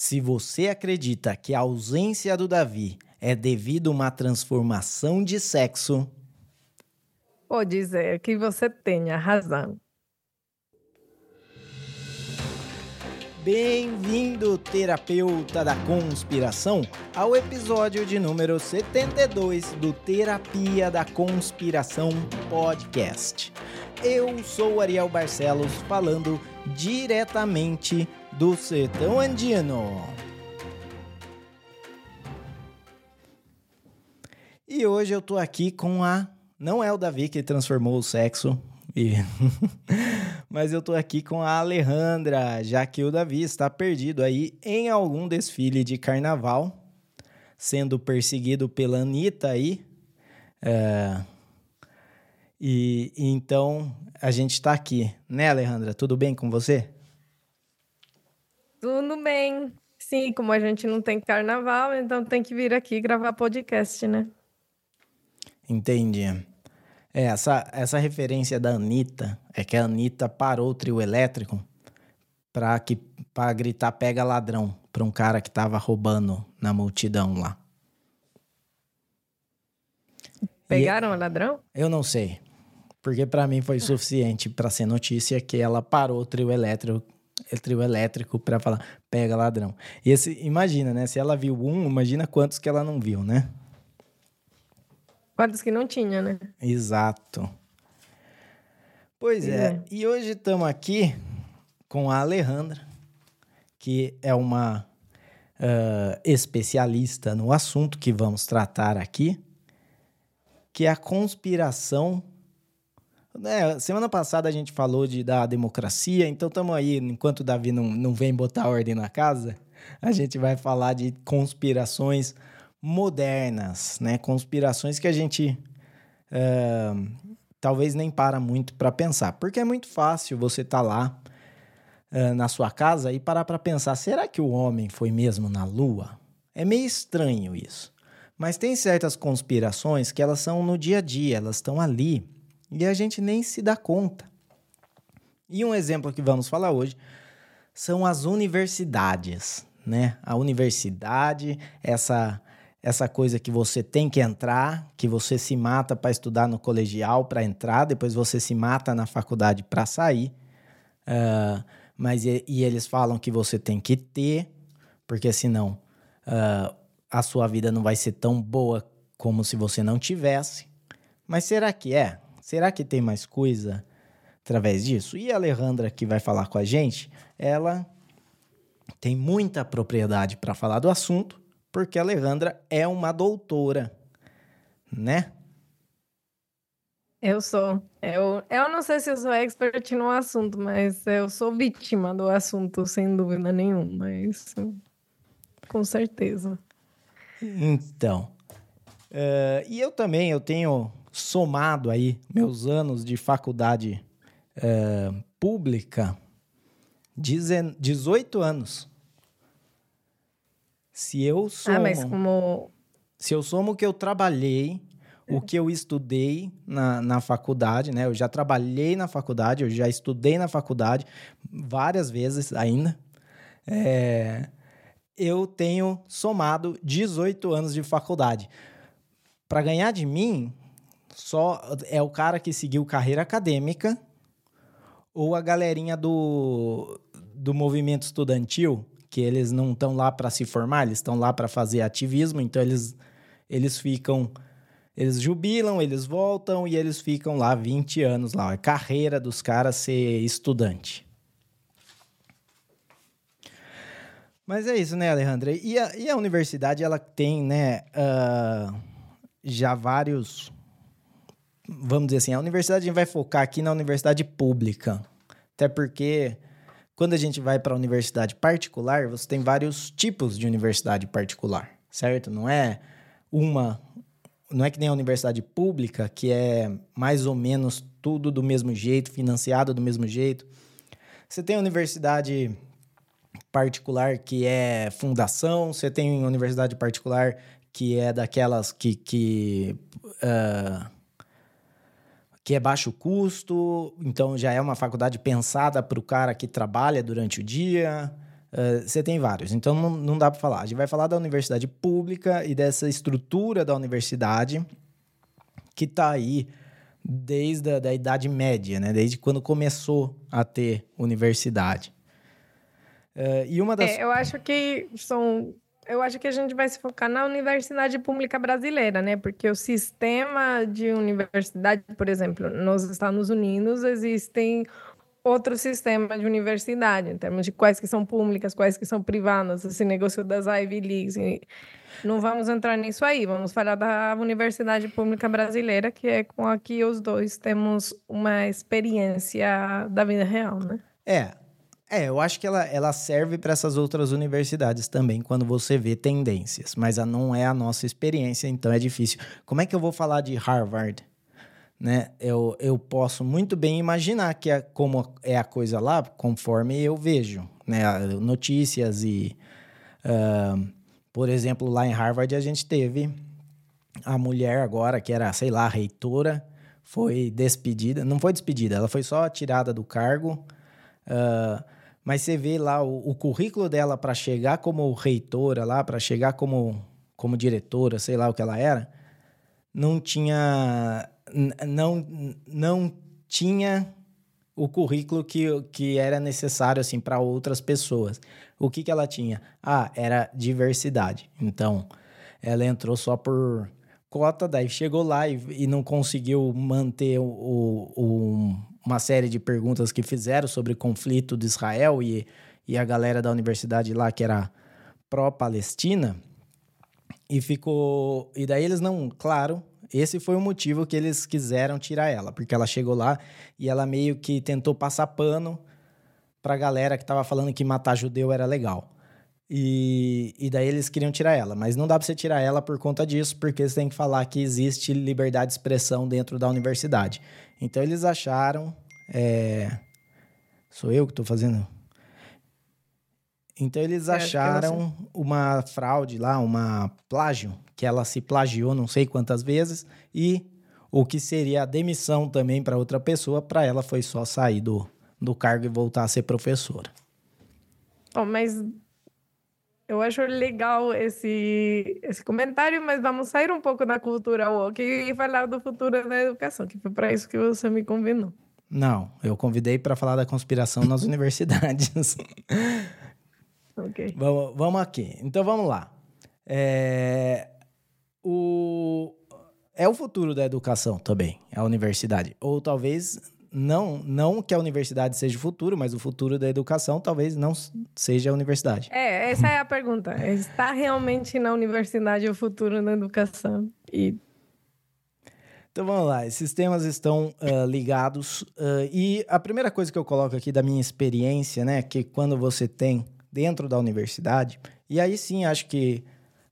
Se você acredita que a ausência do Davi é devido a uma transformação de sexo, Vou dizer que você tenha razão. Bem-vindo, terapeuta da conspiração, ao episódio de número 72 do Terapia da Conspiração Podcast. Eu sou Ariel Barcelos, falando diretamente do Sertão Andino. E hoje eu tô aqui com a. Não é o Davi que transformou o sexo, e... mas eu tô aqui com a Alejandra, já que o Davi está perdido aí em algum desfile de carnaval, sendo perseguido pela Anitta aí. É... E, e então a gente está aqui, né, Alejandra? Tudo bem com você? Tudo bem. Sim, como a gente não tem carnaval, então tem que vir aqui gravar podcast, né? Entendi. É, essa, essa referência da Anitta é que a Anitta parou o trio elétrico pra, que, pra gritar pega ladrão pra um cara que tava roubando na multidão lá. Pegaram e, o ladrão? Eu não sei. Porque para mim foi suficiente para ser notícia que ela parou o trio elétrico trio elétrico para falar pega ladrão. E esse, imagina, né? Se ela viu um, imagina quantos que ela não viu, né? Quantos que não tinha, né? Exato. Pois é. é. E hoje estamos aqui com a Alejandra, que é uma uh, especialista no assunto que vamos tratar aqui, que é a conspiração. É, semana passada a gente falou de da democracia, então estamos aí, enquanto o Davi não, não vem botar ordem na casa, a gente vai falar de conspirações modernas, né? Conspirações que a gente uh, talvez nem para muito para pensar, porque é muito fácil você estar tá lá uh, na sua casa e parar para pensar: será que o homem foi mesmo na Lua? É meio estranho isso. Mas tem certas conspirações que elas são no dia a dia, elas estão ali e a gente nem se dá conta. E um exemplo que vamos falar hoje são as universidades, né? A universidade, essa essa coisa que você tem que entrar, que você se mata para estudar no colegial para entrar, depois você se mata na faculdade para sair. Uh, mas e, e, eles falam que você tem que ter, porque senão uh, a sua vida não vai ser tão boa como se você não tivesse. Mas será que é? Será que tem mais coisa através disso? E a Alejandra que vai falar com a gente, ela tem muita propriedade para falar do assunto porque a Alejandra é uma doutora, né? Eu sou. Eu, eu não sei se eu sou expert no assunto, mas eu sou vítima do assunto, sem dúvida nenhuma. Mas com certeza. Então. Uh, e eu também, eu tenho somado aí meus anos de faculdade uh, pública, 18 anos. Se eu somo. Ah, mas como. Se eu somo o que eu trabalhei, o que eu estudei na, na faculdade, né? Eu já trabalhei na faculdade, eu já estudei na faculdade várias vezes ainda. É, eu tenho somado 18 anos de faculdade. Para ganhar de mim, só é o cara que seguiu carreira acadêmica ou a galerinha do, do movimento estudantil que eles não estão lá para se formar, eles estão lá para fazer ativismo, então eles, eles ficam. Eles jubilam, eles voltam e eles ficam lá 20 anos lá. É carreira dos caras ser estudante. Mas é isso, né, Alejandra? E a, e a universidade, ela tem, né, uh, já vários... Vamos dizer assim, a universidade a gente vai focar aqui na universidade pública. Até porque quando a gente vai para a universidade particular, você tem vários tipos de universidade particular, certo? Não é uma. Não é que nem a universidade pública, que é mais ou menos tudo do mesmo jeito, financiado do mesmo jeito. Você tem a universidade particular que é fundação, você tem universidade particular que é daquelas que, que uh, que é baixo custo, então já é uma faculdade pensada para o cara que trabalha durante o dia. Uh, você tem vários, então não, não dá para falar. A gente vai falar da universidade pública e dessa estrutura da universidade que está aí desde a da Idade Média, né? Desde quando começou a ter universidade. Uh, e uma das... É, eu acho que são... Eu acho que a gente vai se focar na universidade pública brasileira, né? Porque o sistema de universidade, por exemplo, nos Estados Unidos existem outro sistema de universidade, em termos de quais que são públicas, quais que são privadas, esse negócio das Ivy Leagues. Não vamos entrar nisso aí, vamos falar da Universidade Pública Brasileira, que é com a que os dois temos uma experiência da vida real, né? É, é, eu acho que ela, ela serve para essas outras universidades também, quando você vê tendências, mas não é a nossa experiência, então é difícil. Como é que eu vou falar de Harvard? Né? Eu, eu posso muito bem imaginar que é como é a coisa lá, conforme eu vejo, né? Notícias e... Uh, por exemplo, lá em Harvard a gente teve a mulher agora, que era, sei lá, reitora, foi despedida. Não foi despedida, ela foi só tirada do cargo. Uh, mas você vê lá o, o currículo dela para chegar como reitora lá, para chegar como, como diretora, sei lá o que ela era, não tinha não não tinha o currículo que, que era necessário assim para outras pessoas. O que, que ela tinha? Ah, era diversidade. Então, ela entrou só por cota, daí chegou lá e, e não conseguiu manter o, o, uma série de perguntas que fizeram sobre o conflito de Israel e, e a galera da universidade lá que era pró-Palestina. E ficou. E daí eles não. Claro, esse foi o motivo que eles quiseram tirar ela, porque ela chegou lá e ela meio que tentou passar pano pra galera que tava falando que matar judeu era legal. E, e daí eles queriam tirar ela, mas não dá pra você tirar ela por conta disso, porque você tem que falar que existe liberdade de expressão dentro da universidade. Então eles acharam. É... Sou eu que tô fazendo? Então eles acharam uma fraude lá, uma plágio, que ela se plagiou não sei quantas vezes, e o que seria a demissão também para outra pessoa, para ela foi só sair do, do cargo e voltar a ser professora. Oh, mas eu acho legal esse, esse comentário, mas vamos sair um pouco da cultura woke e falar do futuro da educação, que foi para isso que você me convidou. Não, eu convidei para falar da conspiração nas universidades. ok. Vamos, vamos aqui. Então vamos lá. É, o, é o futuro da educação também, a universidade. Ou talvez não, não que a universidade seja o futuro, mas o futuro da educação talvez não seja a universidade. É, essa é a pergunta. Está realmente na universidade o futuro da educação? E... Então vamos lá, esses temas estão uh, ligados. Uh, e a primeira coisa que eu coloco aqui da minha experiência, né, que quando você tem dentro da universidade, e aí sim acho que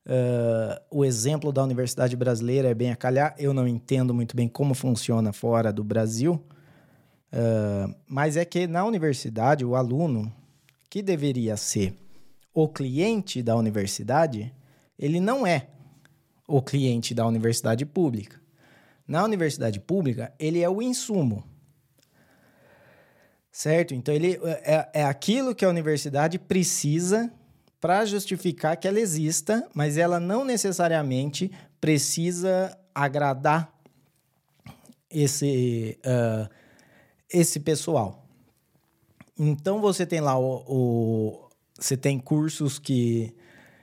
Uh, o exemplo da universidade brasileira é bem a calhar. Eu não entendo muito bem como funciona fora do Brasil, Uh, mas é que na universidade, o aluno, que deveria ser o cliente da universidade, ele não é o cliente da universidade pública. Na universidade pública, ele é o insumo. Certo? Então, ele é, é aquilo que a universidade precisa para justificar que ela exista, mas ela não necessariamente precisa agradar esse. Uh, esse pessoal. Então você tem lá o, o você tem cursos que,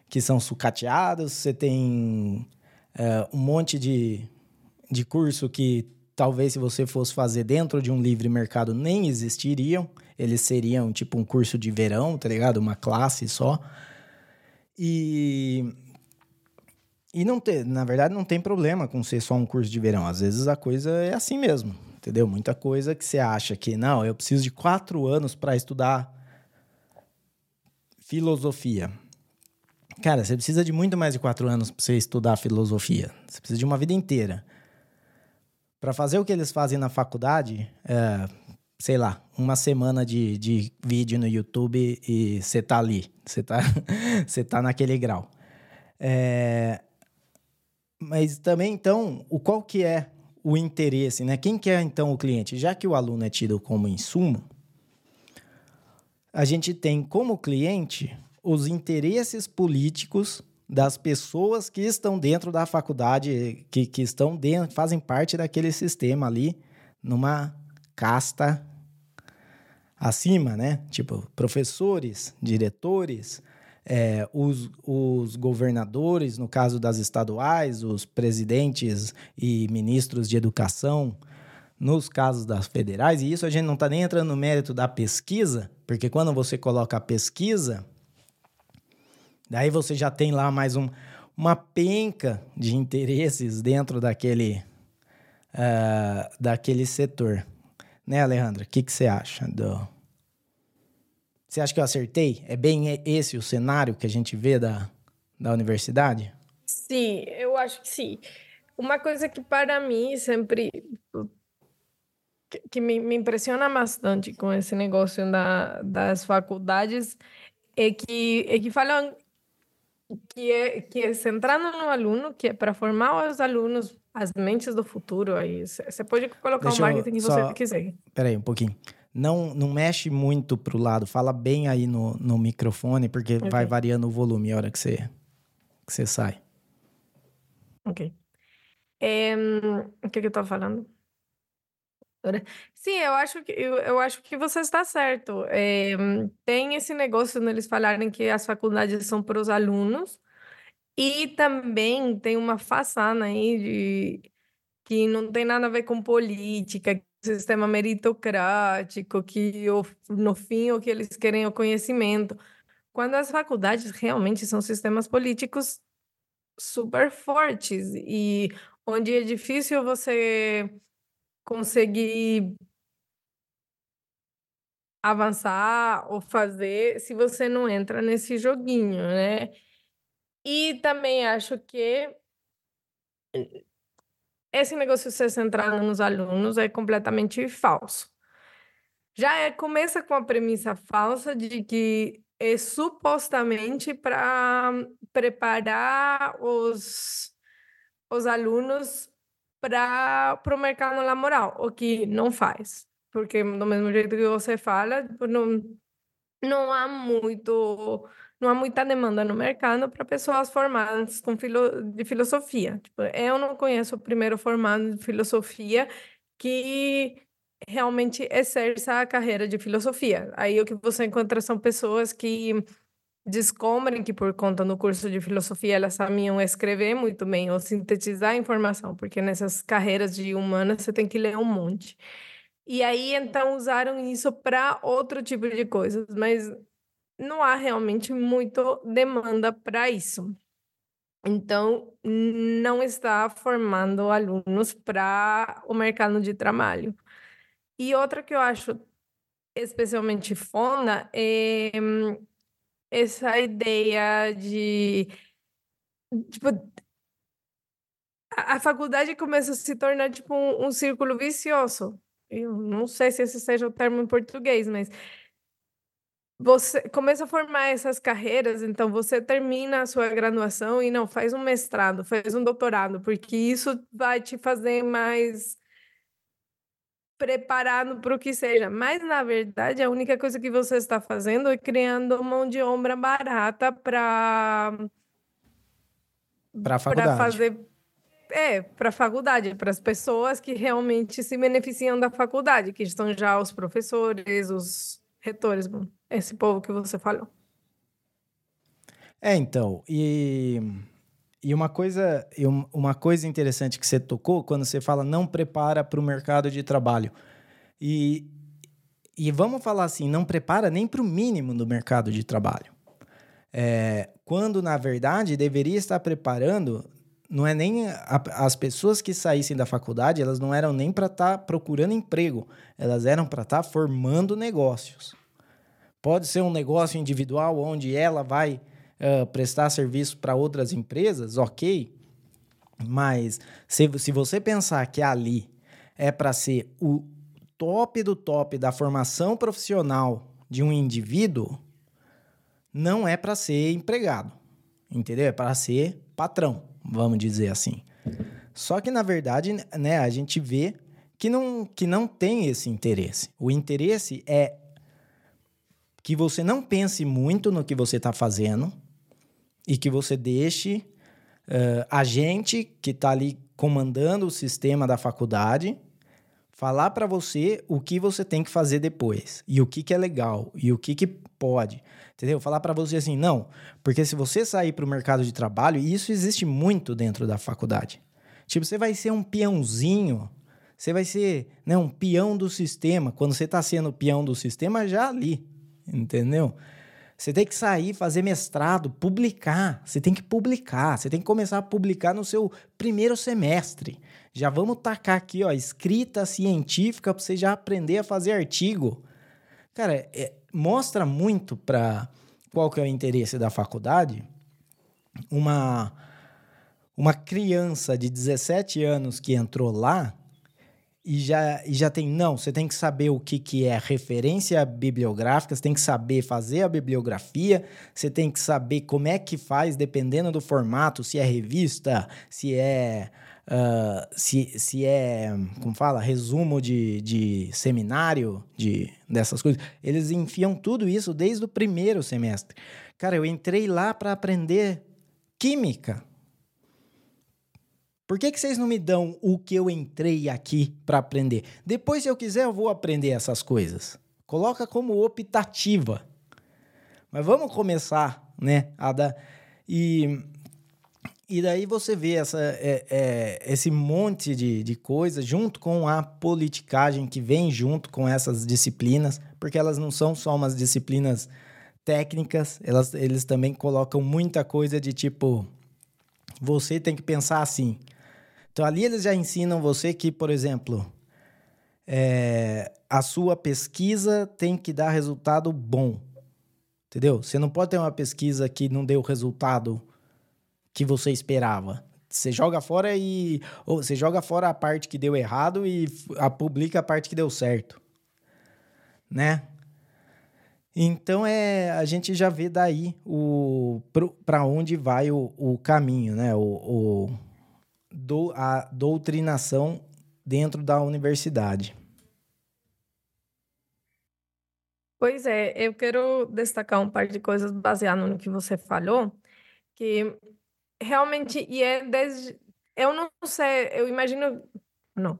que são sucateados, você tem é, um monte de, de curso que talvez se você fosse fazer dentro de um livre mercado nem existiriam. Eles seriam tipo um curso de verão, tá ligado? Uma classe só. E e não ter, na verdade, não tem problema com ser só um curso de verão. Às vezes a coisa é assim mesmo entendeu? Muita coisa que você acha que, não, eu preciso de quatro anos para estudar filosofia. Cara, você precisa de muito mais de quatro anos para você estudar filosofia. Você precisa de uma vida inteira. Para fazer o que eles fazem na faculdade, é, sei lá, uma semana de, de vídeo no YouTube e você tá ali. Você tá, você tá naquele grau. É, mas também, então, o qual que é o interesse, né? Quem que é então o cliente? Já que o aluno é tido como insumo, a gente tem como cliente os interesses políticos das pessoas que estão dentro da faculdade, que, que estão dentro, fazem parte daquele sistema ali, numa casta acima, né? Tipo, professores, diretores, é, os, os governadores, no caso das estaduais, os presidentes e ministros de educação, nos casos das federais, e isso a gente não está nem entrando no mérito da pesquisa, porque quando você coloca a pesquisa, daí você já tem lá mais um, uma penca de interesses dentro daquele, uh, daquele setor. Né, Alejandra? O que, que você acha do, você acha que eu acertei? É bem esse o cenário que a gente vê da, da universidade? Sim, eu acho que sim. Uma coisa que para mim sempre que me, me impressiona bastante com esse negócio da, das faculdades é que, é que falam que é, que é centrando no aluno, que é para formar os alunos, as mentes do futuro. Aí você pode colocar Deixa o marketing que você quiser. Peraí, um pouquinho não, não mexe muito pro lado. Fala bem aí no, no microfone, porque okay. vai variando o volume a hora que você, que você sai. Ok. É, o que, que eu tô falando? Sim, eu acho que, eu, eu acho que você está certo. É, tem esse negócio neles falarem que as faculdades são para os alunos, e também tem uma façana aí de que não tem nada a ver com política, sistema meritocrático, que no fim o que eles querem é o conhecimento. Quando as faculdades realmente são sistemas políticos super fortes e onde é difícil você conseguir avançar ou fazer se você não entra nesse joguinho, né? E também acho que esse negócio de ser centrado nos alunos é completamente falso. Já é, começa com a premissa falsa de que é supostamente para preparar os, os alunos para o mercado laboral, o que não faz. Porque, do mesmo jeito que você fala, tipo, não, não há muito não há muita demanda no mercado para pessoas formadas com filo, de filosofia. Tipo, eu não conheço o primeiro formado de filosofia que realmente exerça a carreira de filosofia. Aí o que você encontra são pessoas que descobrem que por conta do curso de filosofia elas sabiam escrever muito bem ou sintetizar a informação, porque nessas carreiras de humanas você tem que ler um monte. E aí então usaram isso para outro tipo de coisas, mas não há realmente muito demanda para isso. Então, não está formando alunos para o mercado de trabalho. E outra que eu acho especialmente fonda é essa ideia de. Tipo, a, faculdade começa a se tornar tipo um, um círculo vicioso. Eu não sei se esse seja o termo em português, mas você começa a formar essas carreiras, então você termina a sua graduação e não faz um mestrado, faz um doutorado, porque isso vai te fazer mais preparado para o que seja. Mas na verdade, a única coisa que você está fazendo é criando mão de obra barata para para faculdade. fazer é, para a faculdade, para as pessoas que realmente se beneficiam da faculdade, que estão já os professores, os retores, esse povo que você falou. É, então, e, e uma coisa uma coisa interessante que você tocou quando você fala não prepara para o mercado de trabalho. E, e vamos falar assim, não prepara nem para o mínimo do mercado de trabalho. É, quando, na verdade, deveria estar preparando, não é nem a, as pessoas que saíssem da faculdade, elas não eram nem para estar tá procurando emprego, elas eram para estar tá formando negócios. Pode ser um negócio individual onde ela vai uh, prestar serviço para outras empresas, ok. Mas se, se você pensar que ali é para ser o top do top da formação profissional de um indivíduo, não é para ser empregado, entendeu? É para ser patrão, vamos dizer assim. Só que na verdade, né, a gente vê que não, que não tem esse interesse. O interesse é que você não pense muito no que você está fazendo e que você deixe uh, a gente que está ali comandando o sistema da faculdade falar para você o que você tem que fazer depois e o que, que é legal e o que, que pode, entendeu? Falar para você assim, não, porque se você sair para o mercado de trabalho, e isso existe muito dentro da faculdade, tipo, você vai ser um peãozinho, você vai ser né, um peão do sistema, quando você está sendo peão do sistema, já ali, entendeu? Você tem que sair, fazer mestrado, publicar. Você tem que publicar. Você tem que começar a publicar no seu primeiro semestre. Já vamos tacar aqui, ó, escrita científica para você já aprender a fazer artigo. Cara, é, mostra muito para qual que é o interesse da faculdade. Uma uma criança de 17 anos que entrou lá e já, e já tem. Não, você tem que saber o que, que é referência bibliográfica, você tem que saber fazer a bibliografia, você tem que saber como é que faz, dependendo do formato, se é revista, se é. Uh, se, se é, como fala, resumo de, de seminário, de, dessas coisas. Eles enfiam tudo isso desde o primeiro semestre. Cara, eu entrei lá para aprender química. Por que, que vocês não me dão o que eu entrei aqui para aprender? Depois, se eu quiser, eu vou aprender essas coisas. Coloca como optativa. Mas vamos começar, né? A dar... E, e daí você vê essa, é, é, esse monte de, de coisas junto com a politicagem que vem junto com essas disciplinas, porque elas não são só umas disciplinas técnicas, elas, eles também colocam muita coisa de tipo, você tem que pensar assim, então ali eles já ensinam você que, por exemplo, é, a sua pesquisa tem que dar resultado bom. Entendeu? Você não pode ter uma pesquisa que não deu resultado que você esperava. Você joga fora e. Ou você joga fora a parte que deu errado e a, publica a parte que deu certo. Né? Então é a gente já vê daí o para onde vai o, o caminho, né? O, o, do, a doutrinação dentro da universidade. Pois é, eu quero destacar um par de coisas baseado no que você falou, que realmente, e é desde, eu não sei, eu imagino, não,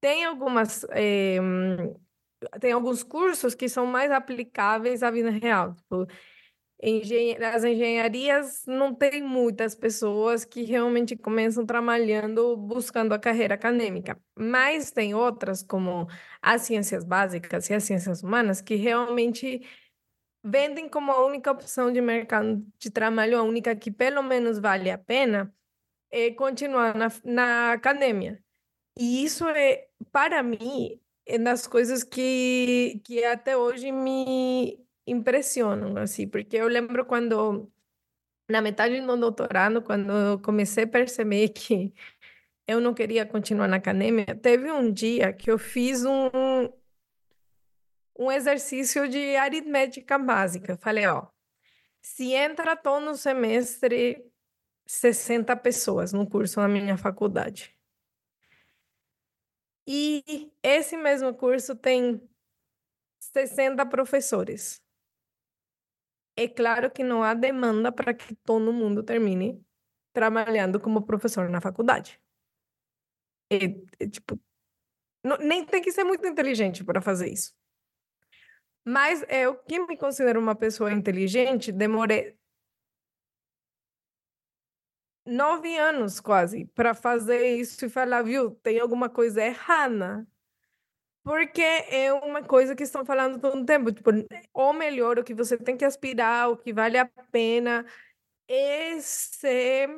tem algumas, é, tem alguns cursos que são mais aplicáveis à vida real, tipo, as engenharias não tem muitas pessoas que realmente começam trabalhando buscando a carreira acadêmica, mas tem outras como as ciências básicas e as ciências humanas que realmente vendem como a única opção de mercado de trabalho, a única que pelo menos vale a pena é continuar na, na academia. E isso é, para mim, é das coisas que, que até hoje me, impressionam, assim, porque eu lembro quando, na metade do doutorado, quando eu comecei a perceber que eu não queria continuar na academia, teve um dia que eu fiz um, um exercício de aritmética básica. Falei, ó, se entra todo semestre 60 pessoas no curso na minha faculdade. E esse mesmo curso tem 60 professores é claro que não há demanda para que todo mundo termine trabalhando como professor na faculdade. É, é tipo, não, nem tem que ser muito inteligente para fazer isso. Mas eu, que me considero uma pessoa inteligente, demorei nove anos quase para fazer isso e falar, viu, tem alguma coisa errada. Porque é uma coisa que estão falando todo o tempo, tipo, ou melhor, o que você tem que aspirar, o que vale a pena é ser,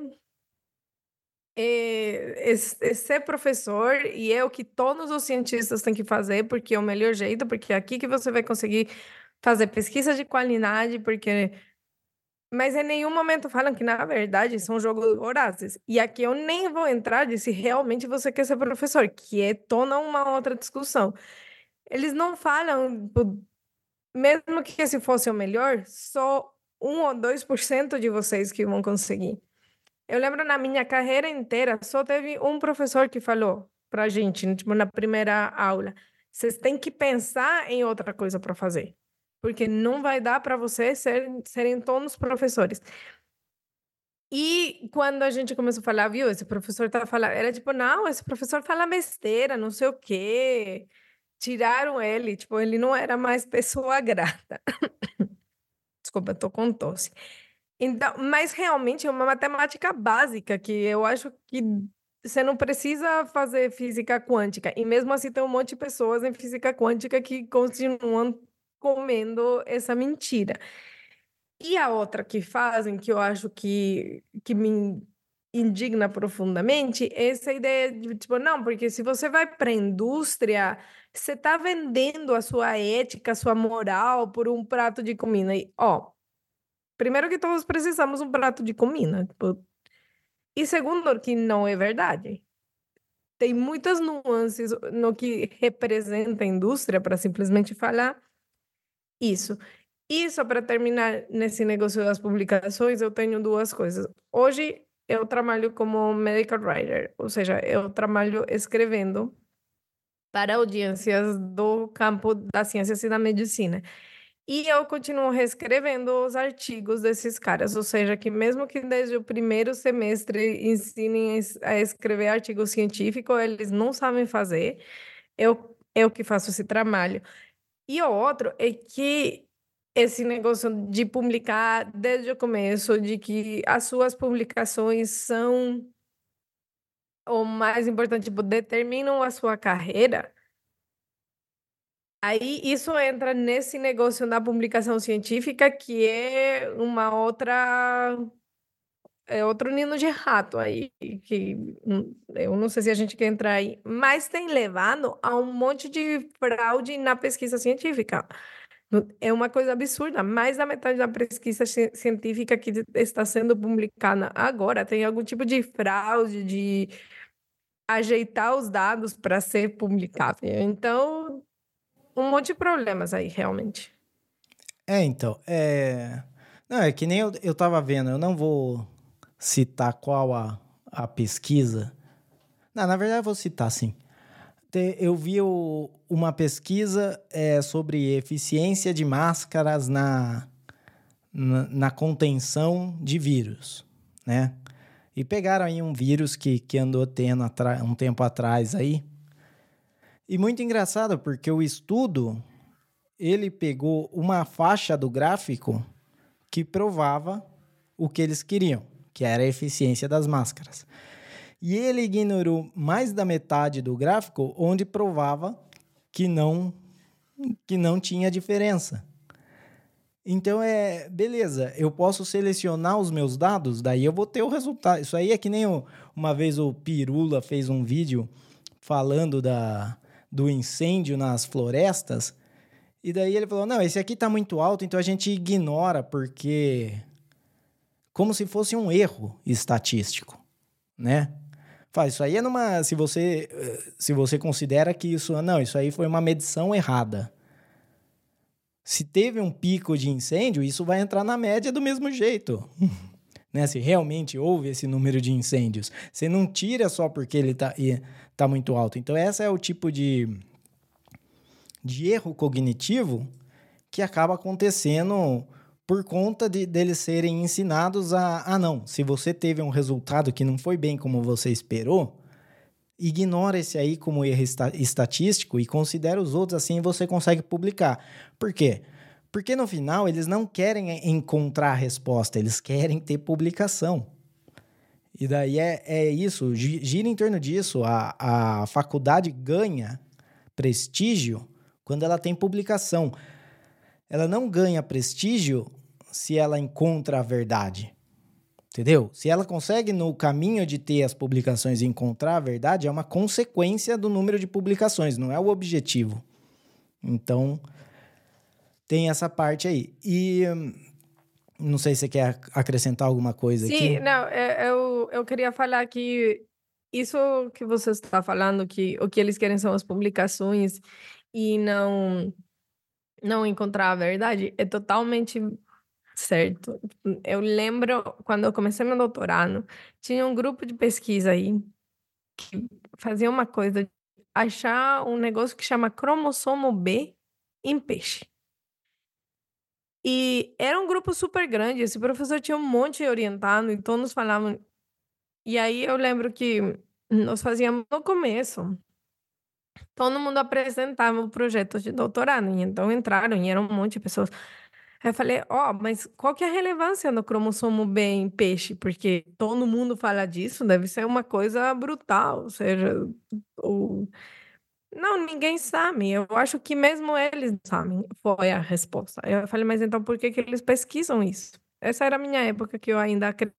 é, é ser professor, e é o que todos os cientistas têm que fazer, porque é o melhor jeito, porque é aqui que você vai conseguir fazer pesquisa de qualidade, porque mas em nenhum momento falam que, na verdade, são jogos vorazes. E aqui eu nem vou entrar de se realmente você quer ser professor, que é toda uma outra discussão. Eles não falam, mesmo que se fosse o melhor, só 1 ou 2% de vocês que vão conseguir. Eu lembro na minha carreira inteira, só teve um professor que falou pra gente, tipo, na primeira aula, vocês têm que pensar em outra coisa para fazer. porque não vai dar para você ser, serem todos professores. E quando a gente começou a falar, viu, esse professor tá falando, era tipo, não, esse professor fala besteira, não sei o quê. Tiraram ele, tipo, ele não era mais pessoa grata. Desculpa, tô com tosse. Então, mas realmente é uma matemática básica que eu acho que você não precisa fazer física quântica. E mesmo assim tem um monte de pessoas em física quântica que continuam comendo essa mentira. E a outra que fazem, que eu acho que, que me indigna profundamente, é essa ideia de, tipo, não, porque se você vai para a indústria, você está vendendo a sua ética, a sua moral por um prato de comida. E, ó, primeiro que todos precisamos um prato de comida. Tipo, e segundo, que não é verdade. Tem muitas nuances no que representa a indústria para simplesmente falar isso. E só para terminar nesse negócio das publicações, eu tenho duas coisas. Hoje eu trabalho como medical writer, ou seja, eu trabalho escrevendo para audiências do campo das ciências e da medicina. E eu continuo reescrevendo os artigos desses caras, ou seja, que mesmo que desde o primeiro semestre ensinem a escrever artigo científico, eles não sabem fazer. Eu, eu que faço esse trabalho. E o outro é que esse negócio de publicar desde o começo, de que as suas publicações são o mais importante, tipo, determinam a sua carreira. Aí isso entra nesse negócio da publicação científica, que é uma outra é outro nino de rato aí, que eu não sei se a gente quer entrar aí, mas tem levado a um monte de fraude na pesquisa científica. É uma coisa absurda. Mais da metade da pesquisa científica que está sendo publicada agora tem algum tipo de fraude, de ajeitar os dados para ser publicável. Então, um monte de problemas aí, realmente. É, então, é... Não, é que nem eu, eu tava vendo, eu não vou citar qual a, a pesquisa. Não, na verdade, eu vou citar sim. Eu vi o, uma pesquisa é, sobre eficiência de máscaras na, na, na, contenção de vírus, né? E pegaram aí um vírus que, que andou tendo um tempo atrás aí. E muito engraçado, porque o estudo, ele pegou uma faixa do gráfico que provava o que eles queriam que era a eficiência das máscaras. E ele ignorou mais da metade do gráfico, onde provava que não que não tinha diferença. Então é, beleza, eu posso selecionar os meus dados, daí eu vou ter o resultado. Isso aí é que nem o, uma vez o Pirula fez um vídeo falando da, do incêndio nas florestas, e daí ele falou: "Não, esse aqui está muito alto, então a gente ignora porque como se fosse um erro estatístico, né? Faz isso aí é numa, se você se você considera que isso não, isso aí foi uma medição errada. Se teve um pico de incêndio, isso vai entrar na média do mesmo jeito. né? Se realmente houve esse número de incêndios, você não tira só porque ele está tá muito alto. Então essa é o tipo de de erro cognitivo que acaba acontecendo por conta de deles serem ensinados a, ah não, se você teve um resultado que não foi bem como você esperou, ignora esse aí como erro estatístico e considera os outros assim você consegue publicar. Por quê? Porque no final eles não querem encontrar a resposta, eles querem ter publicação. E daí é, é isso, gira em torno disso. A, a faculdade ganha prestígio quando ela tem publicação ela não ganha prestígio se ela encontra a verdade. Entendeu? Se ela consegue, no caminho de ter as publicações encontrar a verdade, é uma consequência do número de publicações, não é o objetivo. Então, tem essa parte aí. E hum, não sei se você quer acrescentar alguma coisa Sim, aqui. Sim, não, é, eu, eu queria falar que isso que você está falando, que o que eles querem são as publicações e não não encontrar a verdade é totalmente certo. Eu lembro quando eu comecei meu doutorado, tinha um grupo de pesquisa aí que fazia uma coisa, achar um negócio que chama cromossomo B em peixe. E era um grupo super grande, esse professor tinha um monte orientando, então nos falavam. E aí eu lembro que nós fazíamos no começo, todo mundo apresentava o projeto de doutorado, e então entraram e eram um monte de pessoas. Aí eu falei, ó, oh, mas qual que é a relevância do cromossomo B em peixe? Porque todo mundo fala disso, deve ser uma coisa brutal, ou seja, o... Não, ninguém sabe. Eu acho que mesmo eles sabem, foi a resposta. Eu falei, mas então por que, que eles pesquisam isso? Essa era a minha época que eu ainda acreditava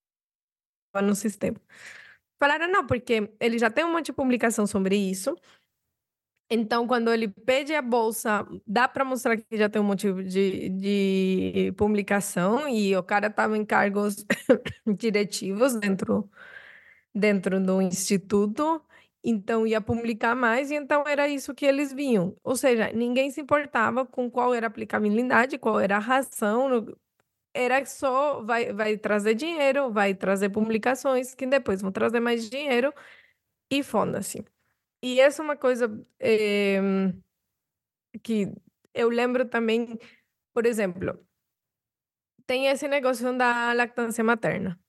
no sistema. Falaram, não, porque ele já tem um monte de publicação sobre isso. Então, quando ele pede a bolsa, dá para mostrar que já tem um motivo de, de publicação e o cara estava em cargos diretivos dentro, dentro do instituto então ia publicar mais, e então era isso que eles vinham. Ou seja, ninguém se importava com qual era a aplicabilidade, qual era a razão, era só vai, vai trazer dinheiro, vai trazer publicações que depois vão trazer mais dinheiro e foda-se. E essa é uma coisa é, que eu lembro também, por exemplo, tem esse negócio da lactância materna,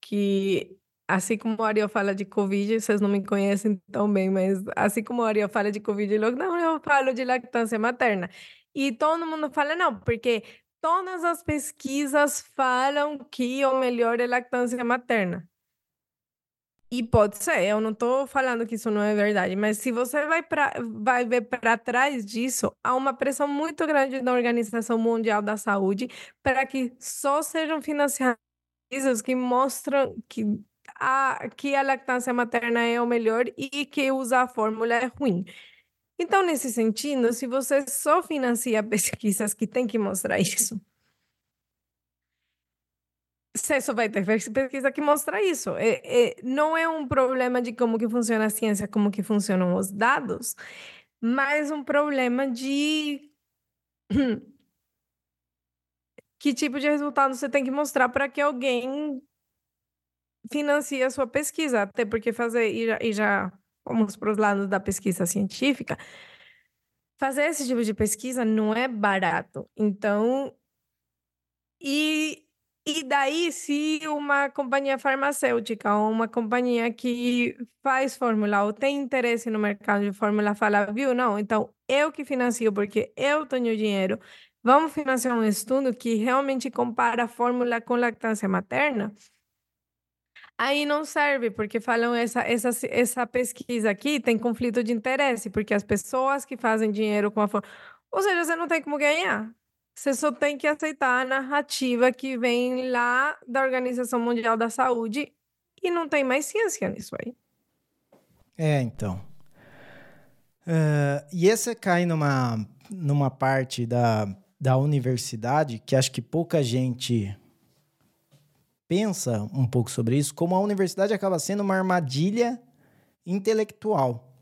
que assim como o Ariel fala de Covid, vocês não me conhecem tão bem, mas assim como o Ariel fala de Covid e lockdown, eu falo de lactância materna. E todo mundo fala, não, porque todas as pesquisas falam que o melhor é lactância materna. E pode ser, eu não estou falando que isso não é verdade, mas se você vai, pra, vai ver para trás disso, há uma pressão muito grande da Organização Mundial da Saúde para que só sejam financiadas que mostram que a, que a lactância materna é o melhor e que usar a fórmula é ruim. Então, nesse sentido, se você só financia pesquisas que tem que mostrar isso, você só vai ter pesquisa que mostra isso. É, é, não é um problema de como que funciona a ciência, como que funcionam os dados, mas um problema de que tipo de resultado você tem que mostrar para que alguém financia a sua pesquisa, até porque fazer, e já, e já vamos para os lados da pesquisa científica, fazer esse tipo de pesquisa não é barato. Então, e, e daí, se uma companhia farmacêutica ou uma companhia que faz fórmula ou tem interesse no mercado de fórmula fala, viu, não, então eu que financio porque eu tenho dinheiro, vamos financiar um estudo que realmente compara a fórmula com lactância materna, Aí não serve, porque falam essa, essa, essa pesquisa aqui tem conflito de interesse, porque as pessoas que fazem dinheiro com a forma. Ou seja, você não tem como ganhar. Você só tem que aceitar a narrativa que vem lá da Organização Mundial da Saúde e não tem mais ciência nisso aí. É, então. Uh, e esse cai numa, numa parte da, da universidade que acho que pouca gente pensa um pouco sobre isso, como a universidade acaba sendo uma armadilha intelectual.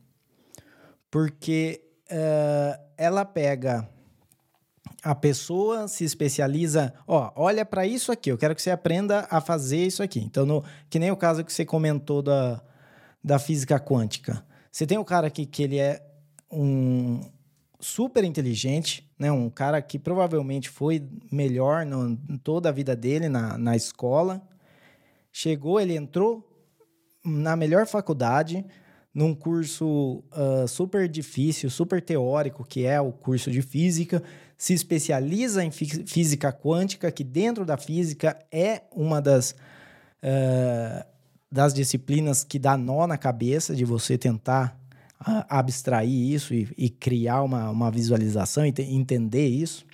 Porque uh, ela pega a pessoa, se especializa, ó, olha para isso aqui, eu quero que você aprenda a fazer isso aqui. Então, no, que nem o caso que você comentou da, da física quântica. Você tem o cara aqui que ele é um super inteligente, né? Um cara que provavelmente foi melhor no, em toda a vida dele na, na escola. Chegou, ele entrou na melhor faculdade, num curso uh, super difícil, super teórico, que é o curso de física, se especializa em física quântica, que dentro da física é uma das, uh, das disciplinas que dá nó na cabeça de você tentar abstrair isso e, e, criar uma, uma visualização e entender isso.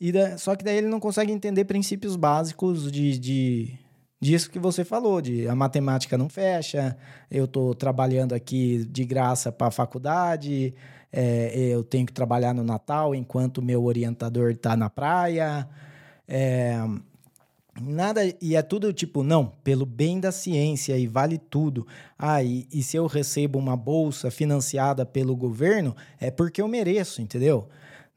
E da, só que daí ele não consegue entender princípios básicos de, de, disso que você falou, de a matemática não fecha, eu estou trabalhando aqui de graça para a faculdade, é, eu tenho que trabalhar no Natal enquanto meu orientador está na praia. É, Nada, e é tudo tipo, não, pelo bem da ciência e vale tudo. Ah, e, e se eu recebo uma bolsa financiada pelo governo, é porque eu mereço, entendeu?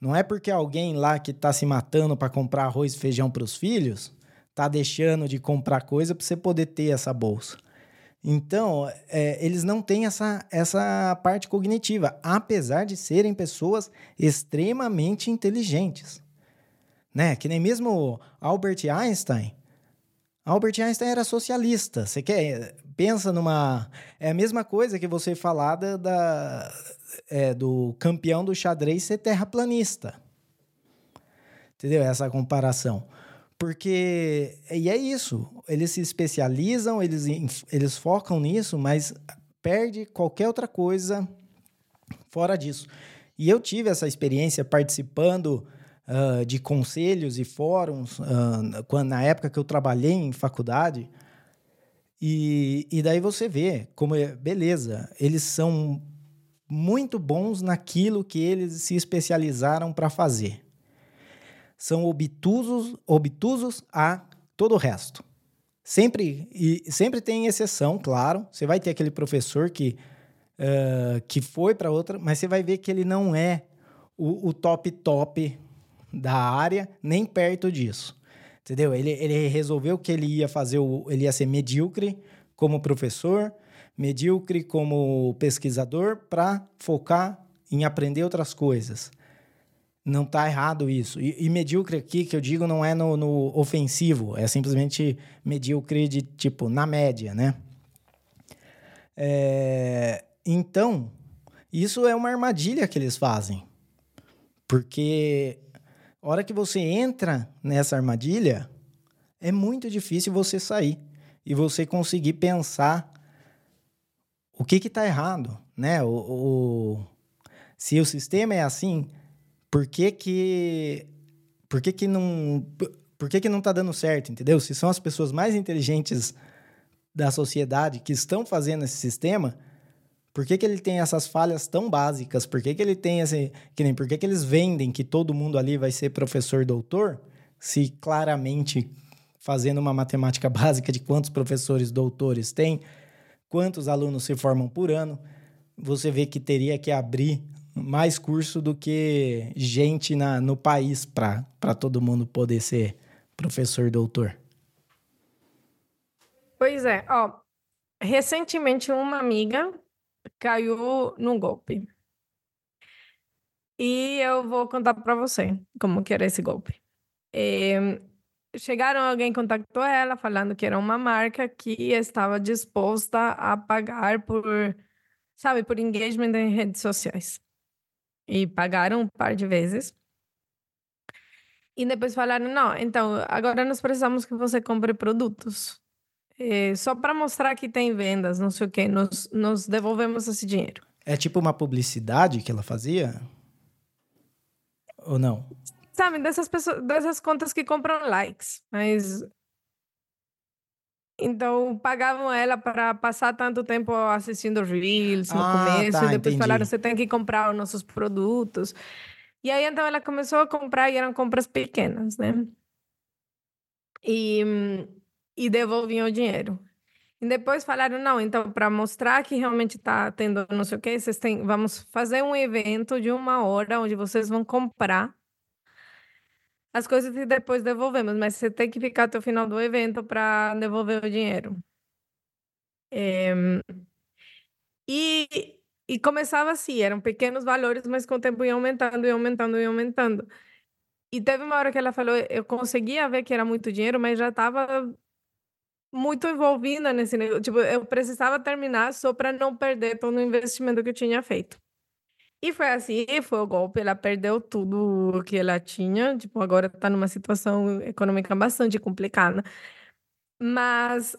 Não é porque alguém lá que está se matando para comprar arroz e feijão para os filhos tá deixando de comprar coisa para você poder ter essa bolsa. Então, é, eles não têm essa, essa parte cognitiva, apesar de serem pessoas extremamente inteligentes. Né? Que nem mesmo Albert Einstein. Albert Einstein era socialista. Você quer pensa numa é a mesma coisa que você falar da, da é, do campeão do xadrez ser terraplanista. Entendeu? Essa comparação. Porque e é isso, eles se especializam, eles eles focam nisso, mas perde qualquer outra coisa fora disso. E eu tive essa experiência participando uh, de conselhos e fóruns uh, quando, na época que eu trabalhei em faculdade. E, e daí você vê como, é, beleza, eles são muito bons naquilo que eles se especializaram para fazer. São obtusos, obtusos a todo o resto. Sempre, e sempre tem exceção, claro. Você vai ter aquele professor que, uh, que foi para outra, mas você vai ver que ele não é o, o top top da área, nem perto disso. Entendeu? Ele, ele resolveu que ele ia fazer o, ele ia ser medíocre como professor, medíocre como pesquisador para focar em aprender outras coisas. Não está errado isso. E, e, medíocre aqui, que eu digo, não é no, no, ofensivo, é simplesmente medíocre de tipo na média, né? É, então, isso é uma armadilha que eles fazem. Porque a hora que você entra nessa armadilha, é muito difícil você sair e você conseguir pensar o que está errado, né? O, o, se o sistema é assim, por que que, por que, que não por que, que não está dando certo, entendeu? Se são as pessoas mais inteligentes da sociedade que estão fazendo esse sistema, por que, que ele tem essas falhas tão básicas? Por que, que ele tem esse. Que nem por que, que eles vendem que todo mundo ali vai ser professor doutor? Se claramente, fazendo uma matemática básica de quantos professores doutores tem, quantos alunos se formam por ano, você vê que teria que abrir mais curso do que gente na, no país para todo mundo poder ser professor doutor. Pois é, ó, recentemente uma amiga caiu num golpe. E eu vou contar para você como que era esse golpe. É, chegaram, alguém contactou ela falando que era uma marca que estava disposta a pagar por, sabe, por engagement em redes sociais. E pagaram um par de vezes. E depois falaram: não, então agora nós precisamos que você compre produtos é, só para mostrar que tem vendas, não sei o quê, nós, nós devolvemos esse dinheiro. É tipo uma publicidade que ela fazia? Ou não? Sabe, dessas pessoas, dessas contas que compram likes, mas então, pagavam ela para passar tanto tempo assistindo Reels no ah, começo, tá, e depois entendi. falaram: você tem que comprar os nossos produtos. E aí, então, ela começou a comprar e eram compras pequenas, né? E e devolviam o dinheiro. E depois falaram, não, então, para mostrar que realmente está tendo não sei o que, vocês têm, vamos fazer um evento de uma hora onde vocês vão comprar as coisas e depois devolvemos, mas você tem que ficar até o final do evento para devolver o dinheiro. É... E, e começava assim, eram pequenos valores, mas com o tempo ia aumentando, ia aumentando, ia aumentando. E teve uma hora que ela falou, eu conseguia ver que era muito dinheiro, mas já estava muito envolvida nesse negócio. Tipo, eu precisava terminar só para não perder todo o investimento que eu tinha feito. E foi assim, foi o golpe, ela perdeu tudo que ela tinha, tipo, agora está numa situação econômica bastante complicada. Mas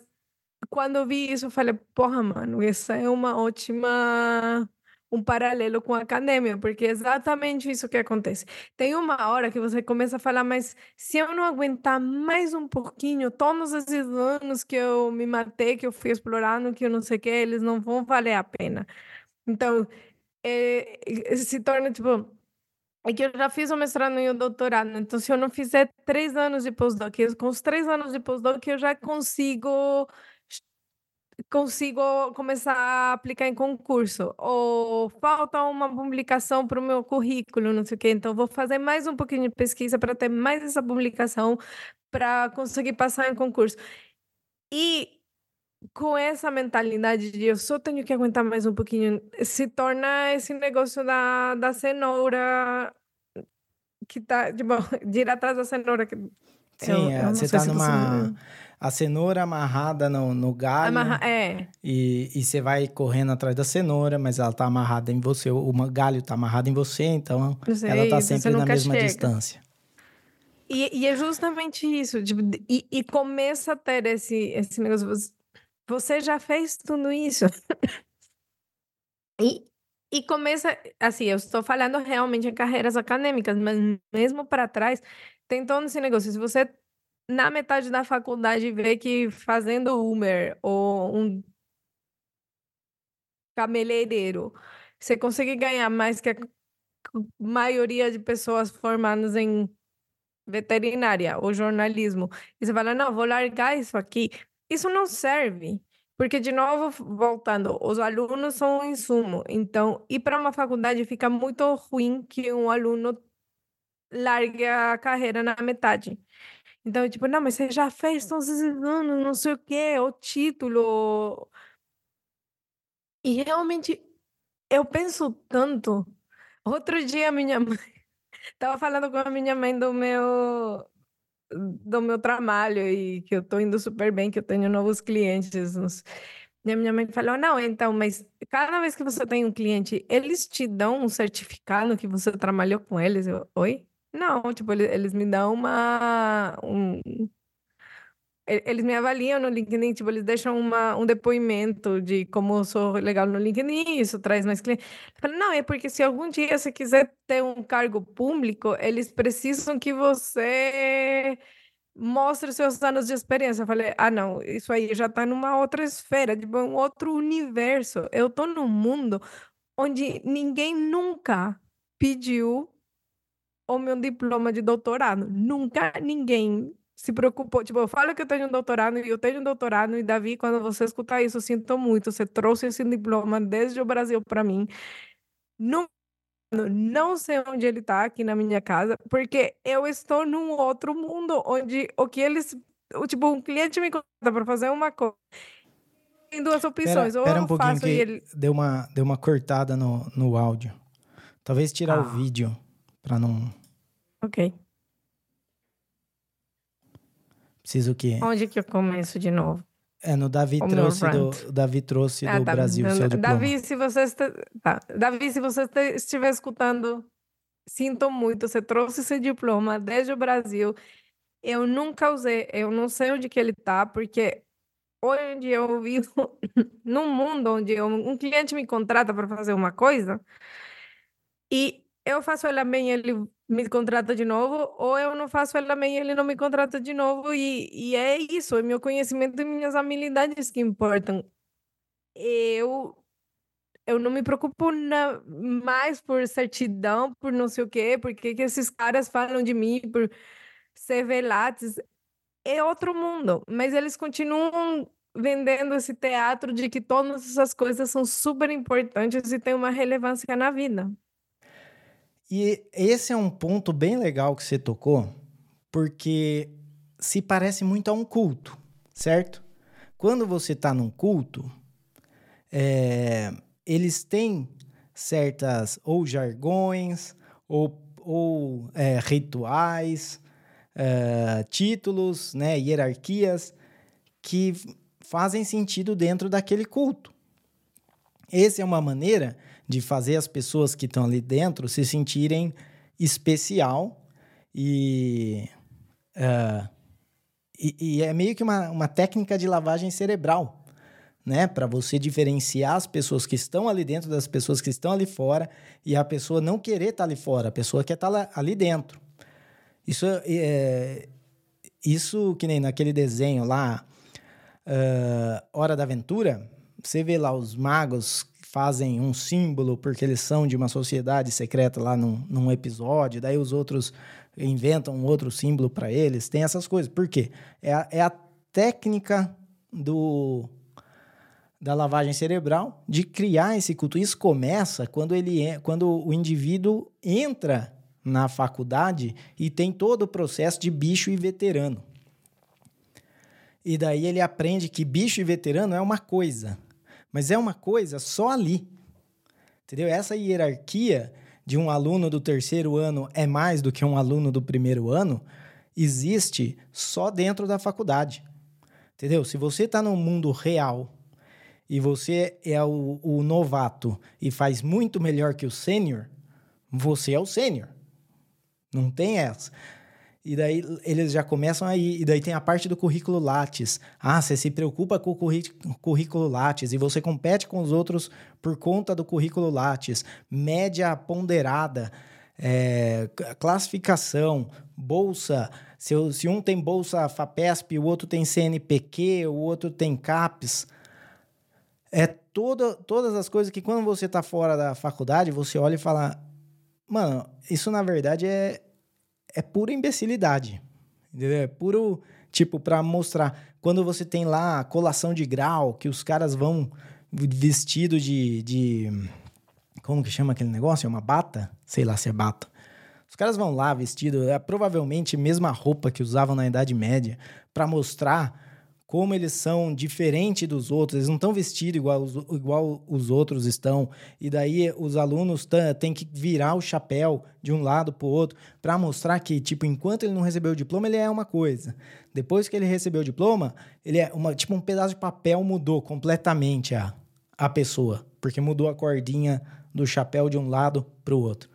quando eu vi isso, eu falei, porra, mano, essa é uma ótima um paralelo com a academia, porque é exatamente isso que acontece. Tem uma hora que você começa a falar, mas se eu não aguentar mais um pouquinho, todos esses anos que eu me matei, que eu fui explorando, que eu não sei o que, eles não vão valer a pena. Então, é, se torna tipo. É que eu já fiz o mestrado e o doutorado, então se eu não fizer três anos de pós-doc, com os três anos de pós-doc eu já consigo consigo começar a aplicar em concurso. Ou falta uma publicação para o meu currículo, não sei o quê. Então, vou fazer mais um pouquinho de pesquisa para ter mais essa publicação para conseguir passar em concurso. E com essa mentalidade de eu só tenho que aguentar mais um pouquinho, se torna esse negócio da, da cenoura que tá, tipo, de ir atrás da cenoura. Que... Sim, eu, é, eu você tá numa. Você... A cenoura amarrada no, no galho. Amarra... É. E, e você vai correndo atrás da cenoura, mas ela tá amarrada em você. O galho tá amarrado em você, então sei, ela tá sempre na mesma chega. distância. E, e, é justamente isso. Tipo, e, e começa a ter esse, esse negócio. Você já fez tudo isso. e, e começa, assim, eu estou falando realmente em carreiras acadêmicas, mas mesmo para trás, tem todo esse negócio. Se você, na metade da faculdade, vê que fazendo Uber ou um cabeleireiro, você consegue ganhar mais que a maioria de pessoas formadas em veterinária ou jornalismo, e você fala, não, vou largar isso aqui. Isso não serve. Porque, de novo, voltando, os alunos são um insumo. Então, ir para uma faculdade fica muito ruim que um aluno largue a carreira na metade. Então, tipo, não, mas você já fez todos esses anos, não sei o quê, o título. E realmente, eu penso tanto. Outro dia, minha mãe. Estava falando com a minha mãe do meu do meu trabalho e que eu estou indo super bem, que eu tenho novos clientes. E a minha mãe falou: não, então, mas cada vez que você tem um cliente, eles te dão um certificado que você trabalhou com eles? Eu, Oi? Não, tipo, eles, me dão uma. Um, eles me avaliam no LinkedIn, tipo, eles deixam uma, um depoimento de como eu sou legal no LinkedIn, isso traz mais clientes. Não, é porque se algum dia você quiser ter um cargo público, eles precisam que você mostre seus anos de experiência. Eu falei, ah, não, isso aí já está numa outra esfera, tipo, um outro universo. Eu estou num mundo onde ninguém nunca pediu o meu diploma de doutorado. Nunca ninguém se preocupou. Tipo, eu falo que eu tenho um doutorado e eu tenho um doutorado, e Davi, quando você escutar isso, eu sinto muito. Você trouxe esse diploma desde o Brasil para mim. Não, não sei onde ele está aqui na minha casa, porque eu estou num outro mundo onde o que eles. Tipo, um cliente me conta para fazer uma coisa. Tem duas opções. Pera, ou pera um eu faço que ele... deu, uma, deu uma cortada no, no áudio. Talvez tirar ah. o vídeo para não. Ok. Preciso que. Onde que eu começo de novo? É, no Davi o trouxe do, Davi trouxe ah, do tá, Brasil seu diploma. Davi, se você está, tá. Davi, se você estiver escutando, sinto muito, você trouxe esse diploma desde o Brasil. Eu nunca usei, eu não sei onde que ele está, porque hoje eu vivo num mundo onde eu, um cliente me contrata para fazer uma coisa e eu faço ele bem, ele me contrata de novo, ou eu não faço ele também ele não me contrata de novo, e, e é isso, é meu conhecimento e minhas habilidades que importam. Eu eu não me preocupo na, mais por certidão, por não sei o quê, porque que esses caras falam de mim, por ser velates. É outro mundo, mas eles continuam vendendo esse teatro de que todas essas coisas são super importantes e têm uma relevância na vida. E esse é um ponto bem legal que você tocou, porque se parece muito a um culto, certo? Quando você está num culto, é, eles têm certas ou jargões ou, ou é, rituais, é, títulos, né, hierarquias que fazem sentido dentro daquele culto. Essa é uma maneira de fazer as pessoas que estão ali dentro se sentirem especial e, uh, e, e, é meio que uma, uma técnica de lavagem cerebral, né? Para você diferenciar as pessoas que estão ali dentro das pessoas que estão ali fora e a pessoa não querer estar tá ali fora, a pessoa quer estar tá ali dentro. Isso é, isso que nem naquele desenho lá, uh, Hora da Aventura, você vê lá os magos fazem um símbolo porque eles são de uma sociedade secreta lá num, num episódio, daí os outros inventam um outro símbolo para eles. Tem essas coisas. Por quê? É a, é a técnica do da lavagem cerebral de criar esse culto. Isso começa quando ele quando o indivíduo entra na faculdade e tem todo o processo de bicho e veterano. E daí ele aprende que bicho e veterano é uma coisa. Mas é uma coisa só ali. Entendeu? Essa hierarquia de um aluno do terceiro ano é mais do que um aluno do primeiro ano existe só dentro da faculdade. Entendeu? Se você está no mundo real e você é o, o novato e faz muito melhor que o sênior, você é o sênior. Não tem essa. E daí eles já começam aí. E daí tem a parte do currículo Lattes. Ah, você se preocupa com o currículo Lattes e você compete com os outros por conta do currículo Lattes. Média ponderada, é, classificação, bolsa. Se, se um tem bolsa FAPESP, o outro tem CNPq, o outro tem CAPES. É toda, todas as coisas que quando você está fora da faculdade, você olha e fala: Mano, isso na verdade é, é pura imbecilidade. Entendeu? É puro, tipo, para mostrar. Quando você tem lá a colação de grau, que os caras vão vestido de, de. Como que chama aquele negócio? É uma bata? Sei lá se é bata. Os caras vão lá vestido, é provavelmente a mesma roupa que usavam na Idade Média, para mostrar como eles são diferentes dos outros, eles não estão vestidos igual os, igual os outros estão, e daí os alunos têm que virar o chapéu de um lado para o outro para mostrar que, tipo, enquanto ele não recebeu o diploma, ele é uma coisa. Depois que ele recebeu o diploma, ele é uma, tipo, um pedaço de papel mudou completamente a, a pessoa, porque mudou a cordinha do chapéu de um lado para o outro.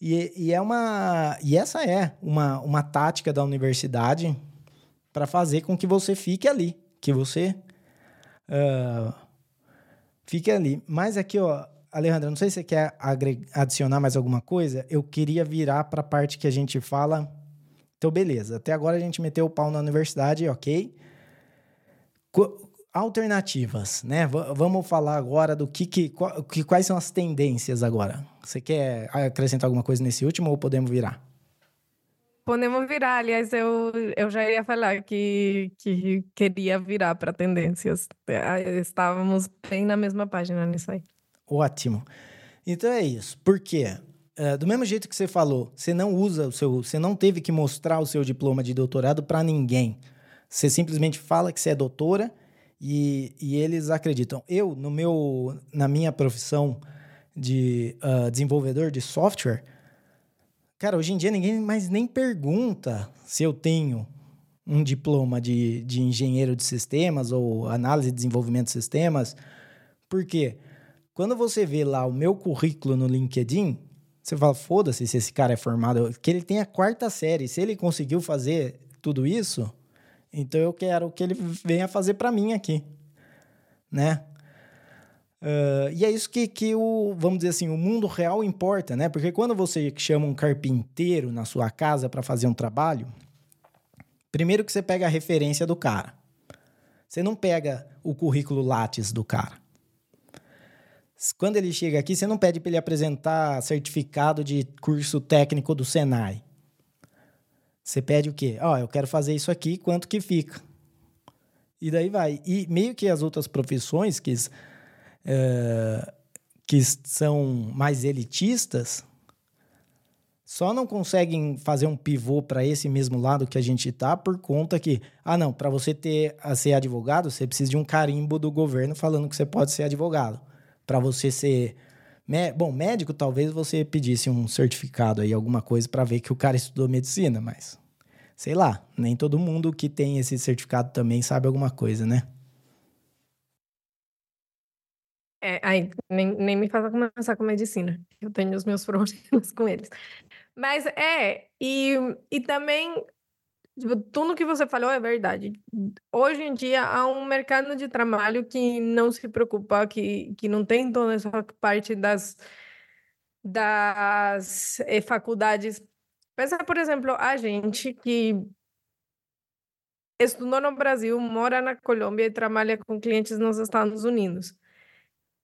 E, e, é uma. E essa é uma, uma tática da universidade para fazer com que você fique ali, que você uh, fique ali. Mas aqui, ó, Alejandra, não sei se você quer adicionar mais alguma coisa. Eu queria virar para a parte que a gente fala. Então, beleza. Até agora a gente meteu o pau na universidade, ok? Co alternativas, né? V vamos falar agora do que, que, que, quais são as tendências agora. Você quer acrescentar alguma coisa nesse último ou podemos virar? Podemos virar, aliás, eu, eu já ia falar que, que queria virar para tendências. É, estávamos bem na mesma página nisso aí. Ótimo. Então é isso. Por quê? É, do mesmo jeito que você falou, você não usa o seu. Você não teve que mostrar o seu diploma de doutorado para ninguém. Você simplesmente fala que você é doutora e, e eles acreditam. Eu, no meu, na minha profissão de uh, desenvolvedor de software, Cara, hoje em dia ninguém mais nem pergunta se eu tenho um diploma de, de engenheiro de sistemas ou análise e desenvolvimento de sistemas. Por quê? Quando você vê lá o meu currículo no LinkedIn, você fala, foda-se se esse cara é formado, que ele tem a quarta série. Se ele conseguiu fazer tudo isso, então eu quero que ele venha fazer para mim aqui, né? Uh, e é isso que, que o, vamos dizer assim, o mundo real importa, né? Porque quando você chama um carpinteiro na sua casa para fazer um trabalho, primeiro que você pega a referência do cara. Você não pega o currículo Lattes do cara. Quando ele chega aqui, você não pede para ele apresentar certificado de curso técnico do Senai. Você pede o quê? Ó, oh, eu quero fazer isso aqui, quanto que fica? E daí vai. E meio que as outras profissões que é, que são mais elitistas só não conseguem fazer um pivô para esse mesmo lado que a gente está por conta que, ah, não, para você ter a ser advogado, você precisa de um carimbo do governo falando que você pode ser advogado. Para você ser. Bom, médico, talvez você pedisse um certificado aí, alguma coisa, para ver que o cara estudou medicina, mas sei lá, nem todo mundo que tem esse certificado também sabe alguma coisa, né? É, aí, nem, nem me faça começar com medicina. Eu tenho os meus problemas com eles. Mas é, e, e também, tipo, tudo que você falou é verdade. Hoje em dia há um mercado de trabalho que não se preocupa, que, que não tem toda essa parte das, das eh, faculdades. Pensa, por exemplo, a gente que estudou no Brasil, mora na Colômbia e trabalha com clientes nos Estados Unidos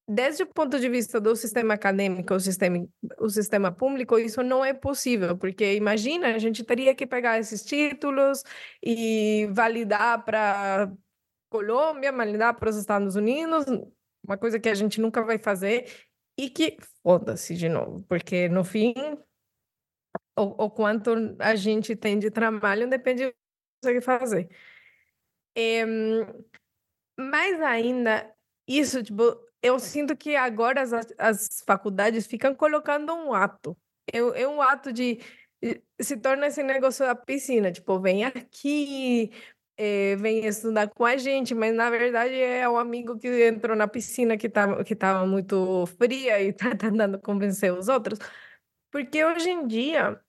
desde o ponto de vista do sistema acadêmico, o sistema, o sistema público, isso não é possível, porque imagina, a gente teria que pegar esses títulos e validar para Colômbia, validar para os Estados Unidos, uma coisa que a gente nunca vai fazer e que foda-se de novo, porque no fim o, o, quanto a gente tem de trabalho depende do que consegue fazer. É, mas ainda, isso, tipo, eu sinto que agora as, as faculdades ficam colocando um ato. É, é um ato de. Se torna esse negócio da piscina, tipo, vem aqui, é, vem estudar com a gente, mas na verdade é o amigo que entrou na piscina que estava que muito fria e está tentando convencer os outros. Porque hoje em dia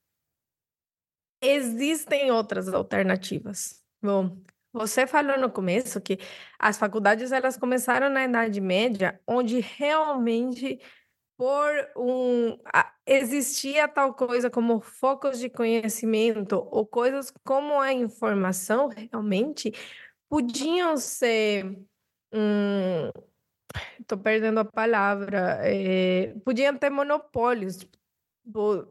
existem outras alternativas. Bom, você falou no começo que as faculdades elas começaram na Idade Média, onde realmente por um existia tal coisa como focos de conhecimento ou coisas como a informação realmente podiam ser hum, estou perdendo a palavra é, podiam ter monopólios tipo,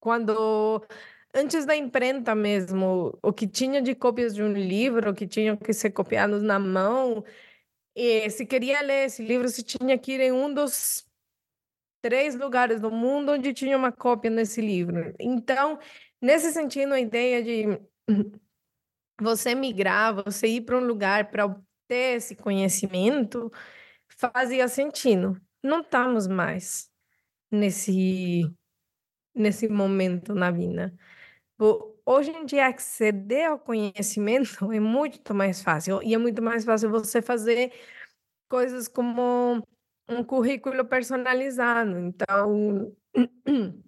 quando antes da imprenta mesmo, o que tinha de cópias de um livro, que tinham que ser copiados na mão, e se queria ler esse livro, se tinha que ir em um dos três lugares do mundo onde tinha uma cópia nesse livro. Então, nesse sentido, a ideia de você migrar, você ir para um lugar para obter esse conhecimento, fazia sentido. Não estamos mais nesse nesse momento na vida. Hoje em dia, acceder ao conhecimento é muito mais fácil. E é muito mais fácil você fazer coisas como um currículo personalizado. Então,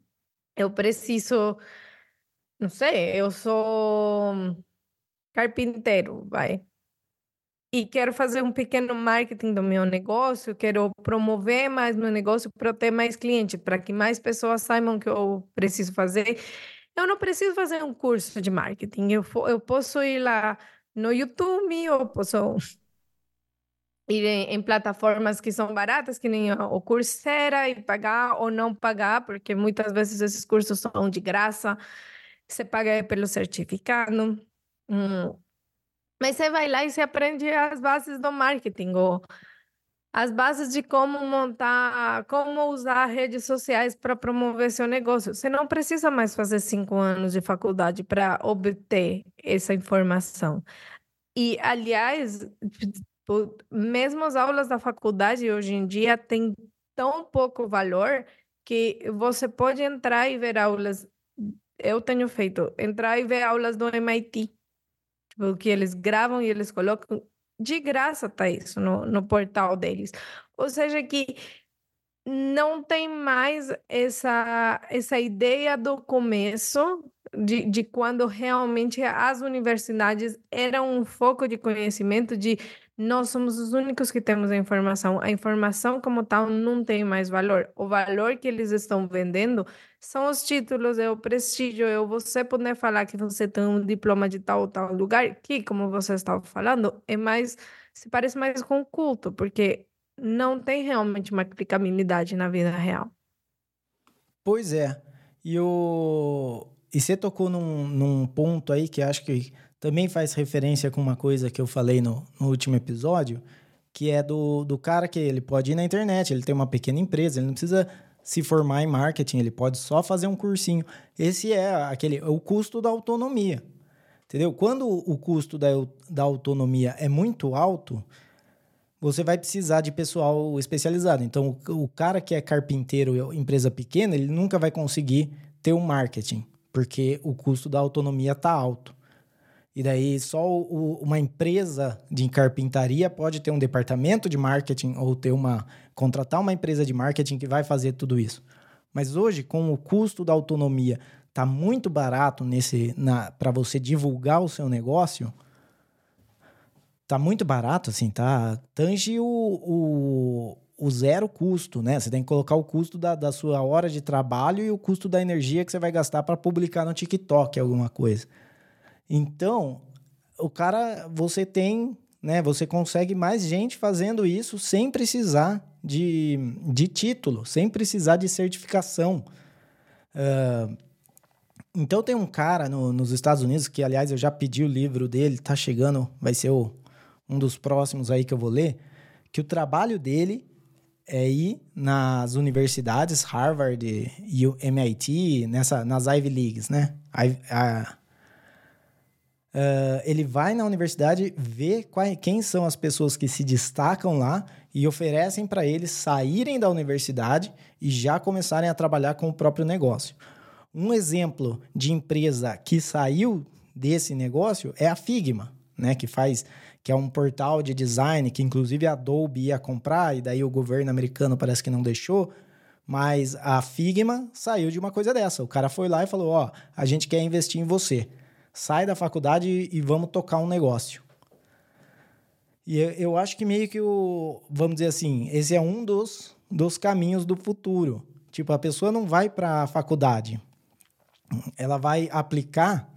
eu preciso, não sei, eu sou carpinteiro, vai. E quero fazer um pequeno marketing do meu negócio, quero promover mais meu negócio para ter mais clientes, para que mais pessoas saibam que eu preciso fazer eu não preciso fazer um curso de marketing. Eu, eu posso ir lá no YouTube, eu posso ir em, em, plataformas que são baratas, que nem o Coursera, e pagar ou não pagar, porque muitas vezes esses cursos são de graça. Você paga pelo certificado. Hum. Mas você vai lá e você aprende as bases do marketing, ou as bases de como montar, como usar redes sociais para promover seu negócio. Você não precisa mais fazer cinco anos de faculdade para obter essa informação. E, aliás, tipo, mesmo as aulas da faculdade hoje em dia têm tão pouco valor que você pode entrar e ver aulas. Eu tenho feito, entrar e ver aulas do MIT, tipo, que eles gravam e eles colocam de graça tá isso no, no portal deles. Ou seja, que não tem mais essa, essa ideia do começo, de, de quando realmente as universidades eram um foco de conhecimento de nós somos os únicos que temos a informação. A informação como tal não tem mais valor. O valor que eles estão vendendo são os títulos, é o prestígio, é você poder falar que você tem um diploma de tal ou tal lugar, que, como você estava falando, é mais, se parece mais com culto, porque não tem realmente uma aplicabilidade na vida real. Pois é. E, o... e você tocou num, num ponto aí que acho que também faz referência com uma coisa que eu falei no, no último episódio, que é do, do cara que ele pode ir na internet, ele tem uma pequena empresa, ele não precisa se formar em marketing, ele pode só fazer um cursinho. Esse é aquele o custo da autonomia. Entendeu? Quando o custo da, da autonomia é muito alto, você vai precisar de pessoal especializado. Então, o, o cara que é carpinteiro, empresa pequena, ele nunca vai conseguir ter um marketing, porque o custo da autonomia está alto. E daí só o, uma empresa de carpintaria pode ter um departamento de marketing ou ter uma contratar uma empresa de marketing que vai fazer tudo isso. Mas hoje, com o custo da autonomia tá muito barato nesse para você divulgar o seu negócio, tá muito barato assim, tá? Tange o, o, o zero custo, né? Você tem que colocar o custo da, da sua hora de trabalho e o custo da energia que você vai gastar para publicar no TikTok alguma coisa. Então, o cara, você tem, né? Você consegue mais gente fazendo isso sem precisar de, de título, sem precisar de certificação. Uh, então tem um cara no, nos Estados Unidos que, aliás, eu já pedi o livro dele, tá chegando, vai ser o, um dos próximos aí que eu vou ler, que o trabalho dele é ir nas universidades, Harvard e o MIT, nessa, nas Ivy Leagues, né? A, Uh, ele vai na universidade, vê quais, quem são as pessoas que se destacam lá e oferecem para eles saírem da universidade e já começarem a trabalhar com o próprio negócio. Um exemplo de empresa que saiu desse negócio é a Figma, né, que faz que é um portal de design que inclusive a Adobe ia comprar e daí o governo americano parece que não deixou, mas a Figma saiu de uma coisa dessa. O cara foi lá e falou: "Ó, a gente quer investir em você. Sai da faculdade e vamos tocar um negócio". E eu acho que meio que o, vamos dizer assim, esse é um dos, dos caminhos do futuro. Tipo, a pessoa não vai para a faculdade, ela vai aplicar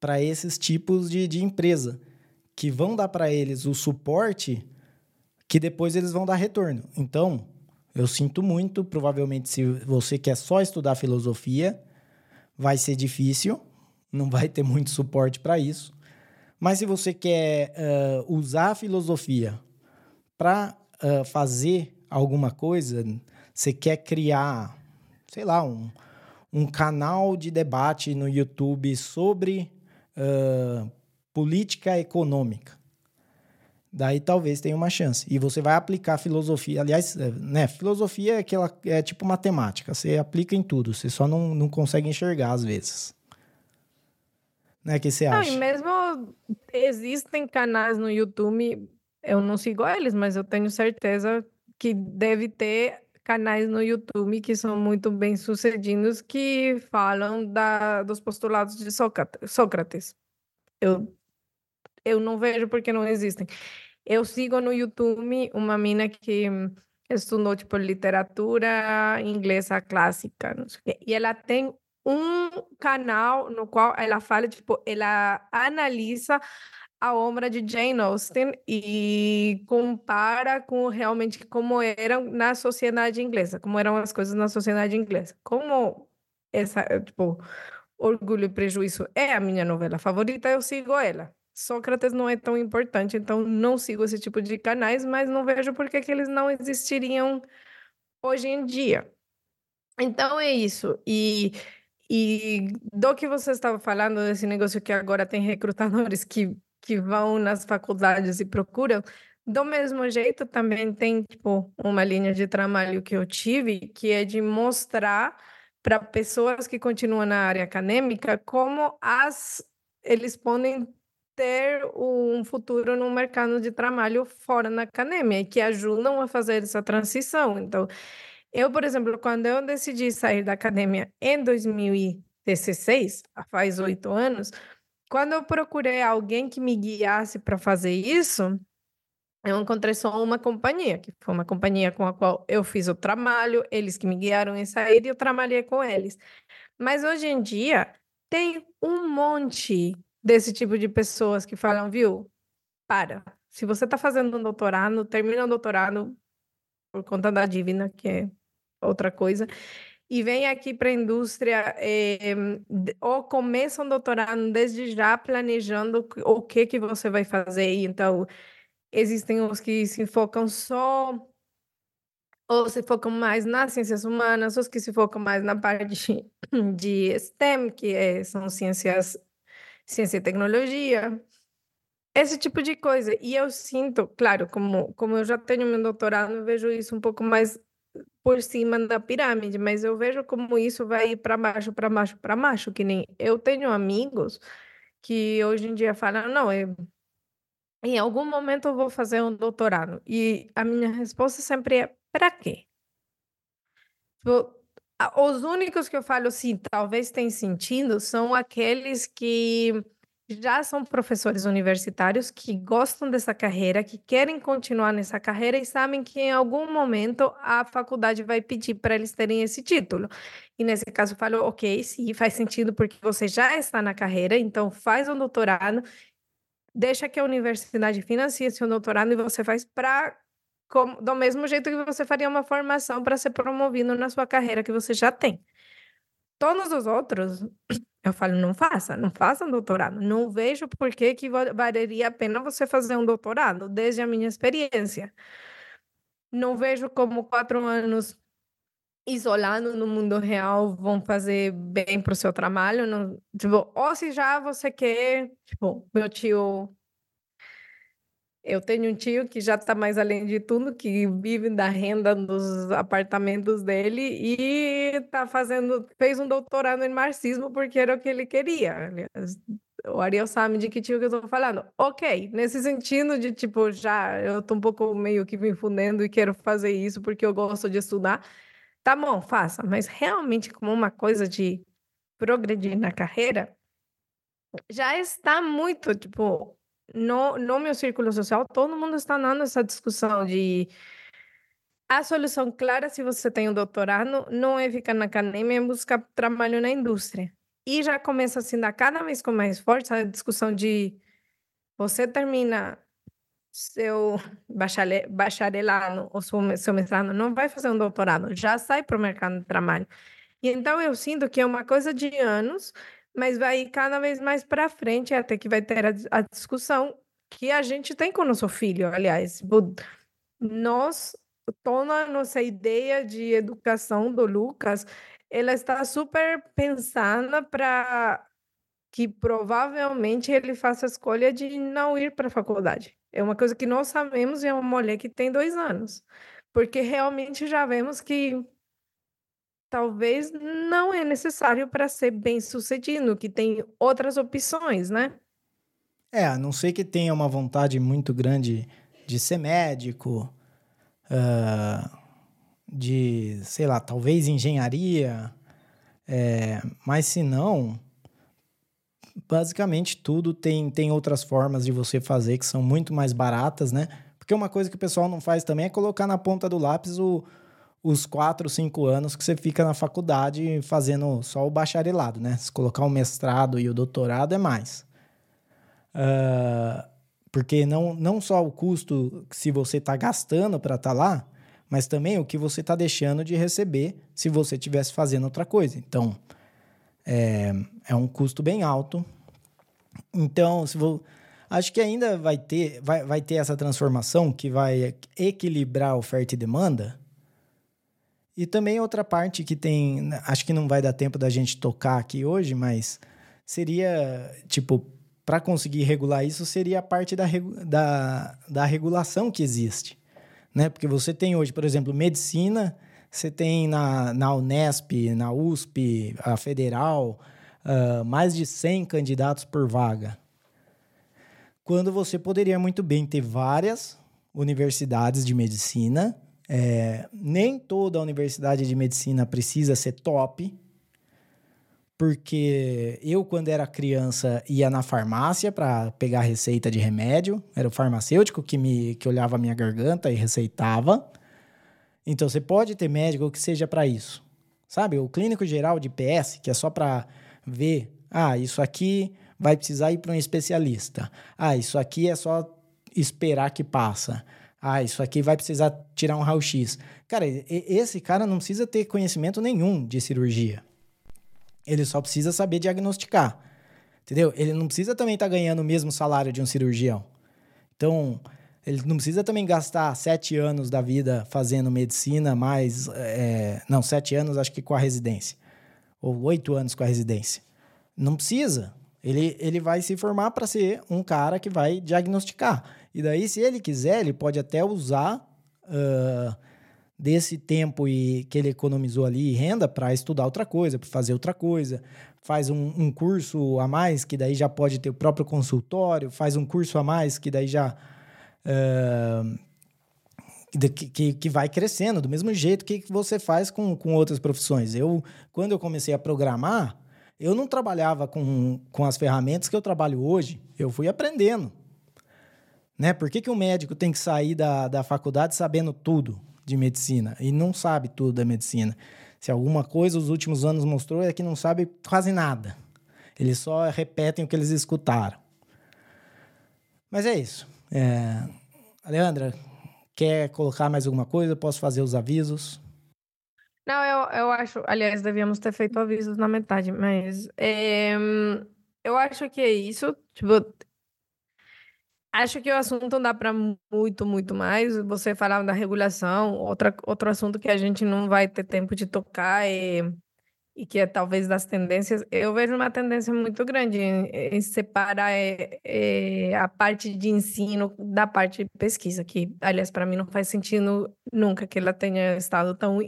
para esses tipos de, de empresa que vão dar para eles o suporte que depois eles vão dar retorno. Então, eu sinto muito, provavelmente se você quer só estudar filosofia, vai ser difícil, não vai ter muito suporte para isso. Mas se você quer uh, usar a filosofia para uh, fazer alguma coisa, você quer criar, sei lá, um, um canal de debate no YouTube sobre uh, política econômica. Daí talvez tenha uma chance. E você vai aplicar filosofia. Aliás, é, né, filosofia é, aquela, é tipo matemática. Você aplica em tudo. Você só não, não consegue enxergar às vezes. Né, que você acha? Não, e mesmo existem canais no YouTube, eu não sigo eles, mas eu tenho certeza que deve ter canais no YouTube que são muito bem sucedidos que falam da, dos postulados de Sócrates. Eu eu não vejo porque não existem. Eu sigo no YouTube uma mina que estudou, tipo, literatura inglesa clássica, e ela tem um canal no qual ela fala, tipo, ela analisa a obra de Jane Austen e compara com realmente como eram na sociedade inglesa, como eram as coisas na sociedade inglesa. Como essa, tipo, Orgulho e Prejuízo é a minha novela favorita, eu sigo ela. Sócrates não é tão importante, então não sigo esse tipo de canais, mas não vejo por que eles não existiriam hoje em dia. Então é isso. E, e do que você estava falando desse negócio que agora tem recrutadores que, que vão nas faculdades e procuram, do mesmo jeito também tem tipo uma linha de trabalho que eu tive, que é de mostrar para pessoas que continuam na área acadêmica como as eles podem ter um futuro no mercado de trabalho fora da academia que ajudam a fazer essa transição. Então, eu, por exemplo, quando eu decidi sair da academia em 2016, faz oito anos, quando eu procurei alguém que me guiasse para fazer isso, eu encontrei só uma companhia, que foi uma companhia com a qual eu fiz o trabalho, eles que me guiaram em sair e eu trabalhei com eles. Mas hoje em dia tem um monte desse tipo de pessoas que falam, viu? Para. Se você está fazendo um doutorado, termina o doutorado por conta da dívida, que é outra coisa, e vem aqui para a indústria é, ou começa um doutorado desde já planejando o que que você vai fazer. Então, existem os que se focam só ou se focam mais nas ciências humanas, os que se focam mais na parte de STEM, que é, são ciências ciência e tecnologia, esse tipo de coisa. E eu sinto, claro, como, como eu já tenho meu doutorado, eu vejo isso um pouco mais por cima da pirâmide, mas eu vejo como isso vai para baixo, para baixo, para baixo, que nem eu tenho amigos que hoje em dia falam, não, eu, em algum momento eu vou fazer um doutorado. E a minha resposta sempre é, para quê? Tipo, os únicos que eu falo, sim, talvez tenha sentido, são aqueles que já são professores universitários, que gostam dessa carreira, que querem continuar nessa carreira e sabem que em algum momento a faculdade vai pedir para eles terem esse título. E nesse caso eu falo, ok, sim, faz sentido porque você já está na carreira, então faz um doutorado, deixa que a universidade financie seu doutorado e você faz para do mesmo jeito que você faria uma formação para ser promovido na sua carreira que você já tem. Todos os outros, eu falo, não faça, não faça um doutorado. Não vejo por que, que valeria a pena você fazer um doutorado, desde a minha experiência. Não vejo como quatro anos isolado no mundo real vão fazer bem para o seu trabalho. Não, tipo, ou se já você quer, tipo, meu tio Eu tenho um tio que já está mais além de tudo, que vive da renda dos apartamentos dele e tá fazendo, fez um doutorado em marxismo porque era o que ele queria. O Ariel sabe de que tio que eu estou falando. Ok, nesse sentido de tipo, já eu estou um pouco meio que me fundendo e quero fazer isso porque eu gosto de estudar. Tá bom, faça, mas realmente como uma coisa de progredir na carreira, já está muito, tipo, no, no meu círculo social, todo mundo está dando essa discussão de a solução clara, se você tem um doutorado, não é ficar na academia e buscar trabalho na indústria. E já começa assim, dar cada vez com mais forte a discussão de você termina seu bacharelado ou seu mestrado, não vai fazer um doutorado, já sai para o mercado de trabalho. E então eu sinto que é uma coisa de anos mas vai cada vez mais para frente, até que vai ter a, a, discussão que a gente tem com o nosso filho, aliás. Nós, toda a nossa ideia de educação do Lucas, ela está super pensada para que provavelmente ele faça a escolha de não ir para a faculdade. É uma coisa que nós sabemos e é uma mulher que tem dois anos. Porque realmente já vemos que talvez não é necessário para ser bem sucedido, que tem outras opções, né? É, a não ser que tenha uma vontade muito grande de ser médico, uh, de, sei lá, talvez engenharia, é, mas se não, basicamente tudo tem, tem outras formas de você fazer que são muito mais baratas, né? Porque uma coisa que o pessoal não faz também é colocar na ponta do lápis o, os quatro, cinco anos que você fica na faculdade fazendo só o bacharelado, né? Se colocar o mestrado e o doutorado é mais. Uh, porque não, não só o custo se você está gastando para estar tá lá, mas também o que você está deixando de receber se você estivesse fazendo outra coisa. Então, é, é um custo bem alto. Então, se vou, acho que ainda vai ter, vai, vai ter essa transformação que vai equilibrar oferta e demanda, e também outra parte que tem, acho que não vai dar tempo da gente tocar aqui hoje, mas seria, tipo, para conseguir regular isso, seria a parte da, da, da regulação que existe. Né? Porque você tem hoje, por exemplo, medicina, você tem na, na Unesp, na USP, a Federal, uh, mais de 100 candidatos por vaga. Quando você poderia muito bem ter várias universidades de medicina é, nem toda universidade de medicina precisa ser top, porque eu, quando era criança, ia na farmácia para pegar receita de remédio, era o farmacêutico que, me, que olhava a minha garganta e receitava. Então, você pode ter médico que seja para isso. Sabe, o clínico geral de PS, que é só para ver, ah, isso aqui vai precisar ir para um especialista. Ah, isso aqui é só esperar que passa. Ah, isso aqui vai precisar tirar um raio-x. Cara, esse cara não precisa ter conhecimento nenhum de cirurgia. Ele só precisa saber diagnosticar. Entendeu? Ele não precisa também estar tá ganhando o mesmo salário de um cirurgião. Então, ele não precisa também gastar sete anos da vida fazendo medicina, mais. É, não, sete anos acho que com a residência. Ou oito anos com a residência. Não precisa. Ele, ele vai se formar para ser um cara que vai diagnosticar. E daí, se ele quiser, ele pode até usar uh, desse tempo e que ele economizou ali renda para estudar outra coisa, para fazer outra coisa. Faz um, um, curso a mais, que daí já pode ter o próprio consultório. Faz um curso a mais, que daí já. Uh, que, que vai crescendo, do mesmo jeito que você faz com, com outras profissões. Eu, quando eu comecei a programar, eu não trabalhava com, com as ferramentas que eu trabalho hoje, eu fui aprendendo. Né? Por que, que um médico tem que sair da, da faculdade sabendo tudo de medicina e não sabe tudo da medicina? Se alguma coisa os últimos anos mostrou é que não sabe quase nada. Eles só repetem o que eles escutaram. Mas é isso. É... Alejandra, quer colocar mais alguma coisa? Posso fazer os avisos? Não, eu, eu acho. Aliás, devíamos ter feito avisos na metade, mas. É, eu acho que é isso. Tipo, acho que o assunto dá para muito, muito mais. Você falava da regulação, outra, outro assunto que a gente não vai ter tempo de tocar é e que é talvez das tendências, eu vejo uma tendência muito grande em, em separar é, é, a parte de ensino da parte de pesquisa, que, aliás, para mim não faz sentido nunca que ela tenha estado tão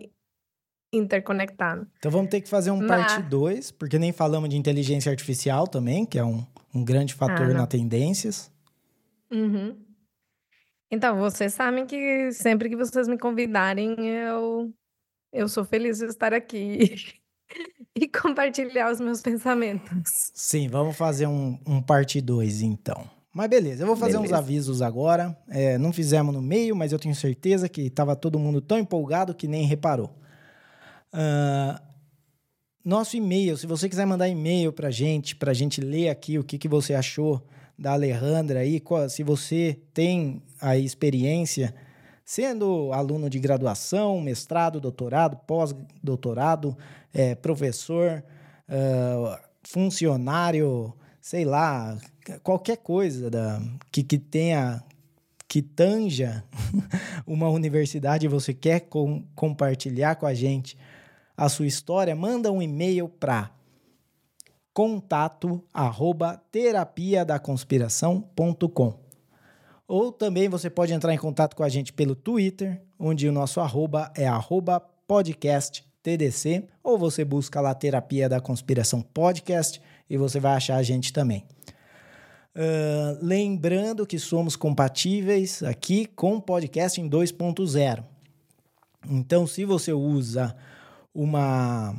interconectada. Então vamos ter que fazer um Mas... parte 2, porque nem falamos de inteligência artificial também, que é um, um grande fator ah, na tendências. Uhum. Então, vocês sabem que sempre que vocês me convidarem, eu, eu sou feliz de estar aqui. e compartilhar os meus pensamentos. Sim, vamos fazer um, um parte 2 então. Mas beleza, eu vou fazer beleza. uns avisos agora. É, não fizemos no meio, mas eu tenho certeza que estava todo mundo tão empolgado que nem reparou. Uh, nosso e-mail, se você quiser mandar e-mail para gente, para gente ler aqui o que, que você achou da Alejandra aí, se você tem a experiência sendo aluno de graduação, mestrado, doutorado, pós-doutorado, é, professor, uh, funcionário, sei lá, qualquer coisa da, que, que tenha que tanja uma universidade e você quer com, compartilhar com a gente a sua história, manda um e-mail para contato arroba terapia da conspiração.com. Ou também você pode entrar em contato com a gente pelo Twitter, onde o nosso arroba é arroba podcasttdc, ou você busca lá Terapia da Conspiração Podcast e você vai achar a gente também. Uh, lembrando que somos compatíveis aqui com podcast em 2.0. Então, se você usa uma,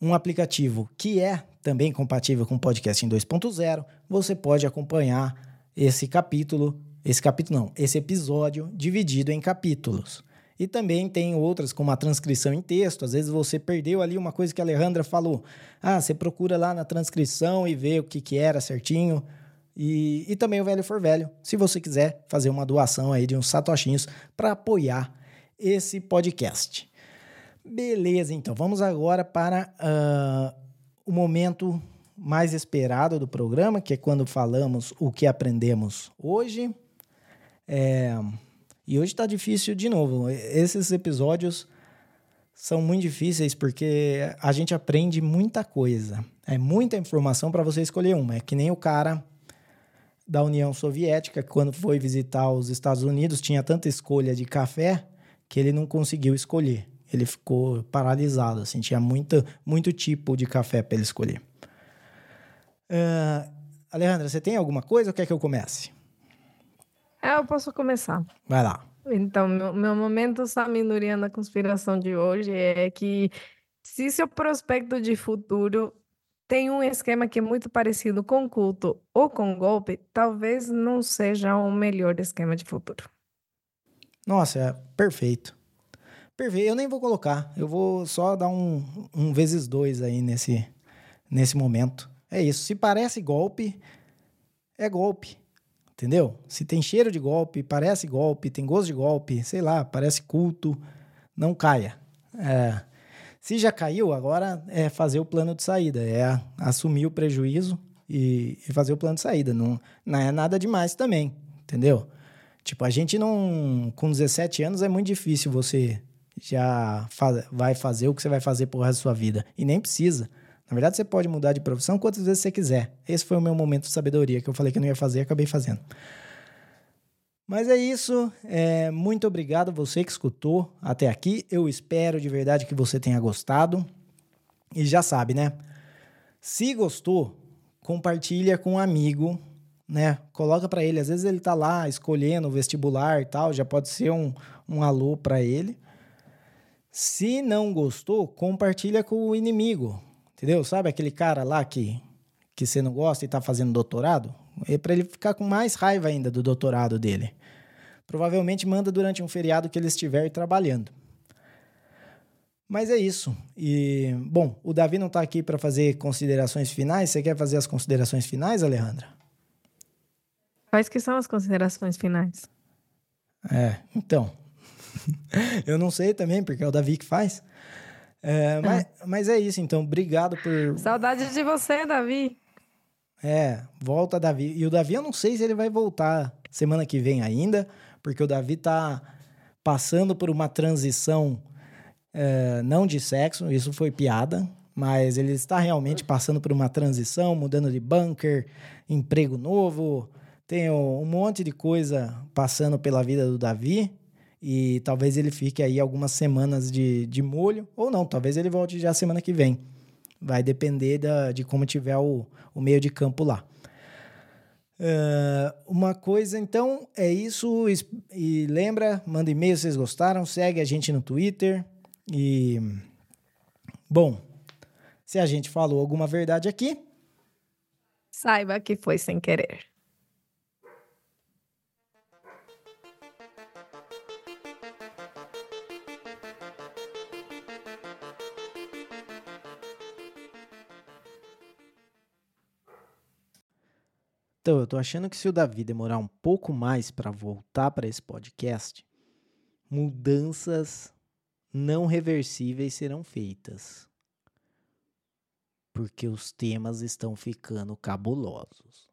um aplicativo que é também compatível com podcast em 2.0, você pode acompanhar esse capítulo esse capítulo não, esse episódio dividido em capítulos. E também tem outras, como a transcrição em texto. Às vezes você perdeu ali uma coisa que a Alejandra falou. Ah, você procura lá na transcrição e vê o que, que era certinho. E, e também o Velho for Velho, se você quiser fazer uma doação aí de uns satoshinhos para apoiar esse podcast. Beleza, então vamos agora para uh, o momento mais esperado do programa, que é quando falamos o que aprendemos hoje. É, e hoje está difícil de novo. Esses episódios são muito difíceis porque a gente aprende muita coisa. É muita informação para você escolher uma. É que nem o cara da União Soviética, quando foi visitar os Estados Unidos, tinha tanta escolha de café que ele não conseguiu escolher. Ele ficou paralisado, assim, tinha muita, muito tipo de café para ele escolher. Uh, Alejandra, você tem alguma coisa ou quer que eu comece? É, eu posso começar. Vai lá. Então, meu, meu momento Saminuria na conspiração de hoje é que se seu prospecto de futuro tem um esquema que é muito parecido com culto ou com golpe, talvez não seja o melhor esquema de futuro. Nossa, é perfeito. Perfeito. Eu nem vou colocar. Eu vou só dar um, um vezes dois aí nesse, nesse momento. É isso. Se parece golpe, é golpe. Entendeu? Se tem cheiro de golpe, parece golpe, tem gosto de golpe, sei lá, parece culto, não caia. É, se já caiu, agora é fazer o plano de saída, é assumir o prejuízo e, e fazer o plano de saída. Não, não é nada demais também, entendeu? Tipo, a gente não. Com 17 anos é muito difícil você já vai fazer o que você vai fazer pro resto da sua vida. E nem precisa. Na verdade, você pode mudar de profissão quantas vezes você quiser. Esse foi o meu momento de sabedoria que eu falei que não ia fazer e acabei fazendo. Mas é isso. É, muito obrigado você que escutou até aqui. Eu espero de verdade que você tenha gostado. E já sabe, né? Se gostou, compartilha com um amigo, né? Coloca para ele. Às vezes ele tá lá escolhendo o vestibular e tal, já pode ser um, um alô para ele. Se não gostou, compartilha com o inimigo. Entendeu? Sabe aquele cara lá que, que você não gosta e está fazendo doutorado? É para ele ficar com mais raiva ainda do doutorado dele. Provavelmente manda durante um feriado que ele estiver trabalhando. Mas é isso. E, bom, o Davi não está aqui para fazer considerações finais. Você quer fazer as considerações finais, Alejandra? Quais que são as considerações finais? É, então. eu não sei também, porque é o Davi que faz. É, mas, mas é isso, então. Obrigado por. Saudade de você, Davi. É, volta, Davi. E o Davi, eu não sei se ele vai voltar semana que vem ainda, porque o Davi tá passando por uma transição é, não de sexo, isso foi piada. mas ele está realmente passando por uma transição, mudando de bunker, emprego novo, tem um monte de coisa passando pela vida do Davi e talvez ele fique aí algumas semanas de, de molho, ou não, talvez ele volte já semana que vem. Vai depender da, de como tiver o, o meio de campo lá. Uh, uma coisa, então, é isso. E lembra, manda e-mail se vocês gostaram, segue a gente no Twitter. E. Bom, se a gente falou alguma verdade aqui. Saiba que foi sem querer. Então, eu tô achando que se o Davi demorar um pouco mais para voltar para esse podcast, mudanças não reversíveis serão feitas. Porque os temas estão ficando cabulosos.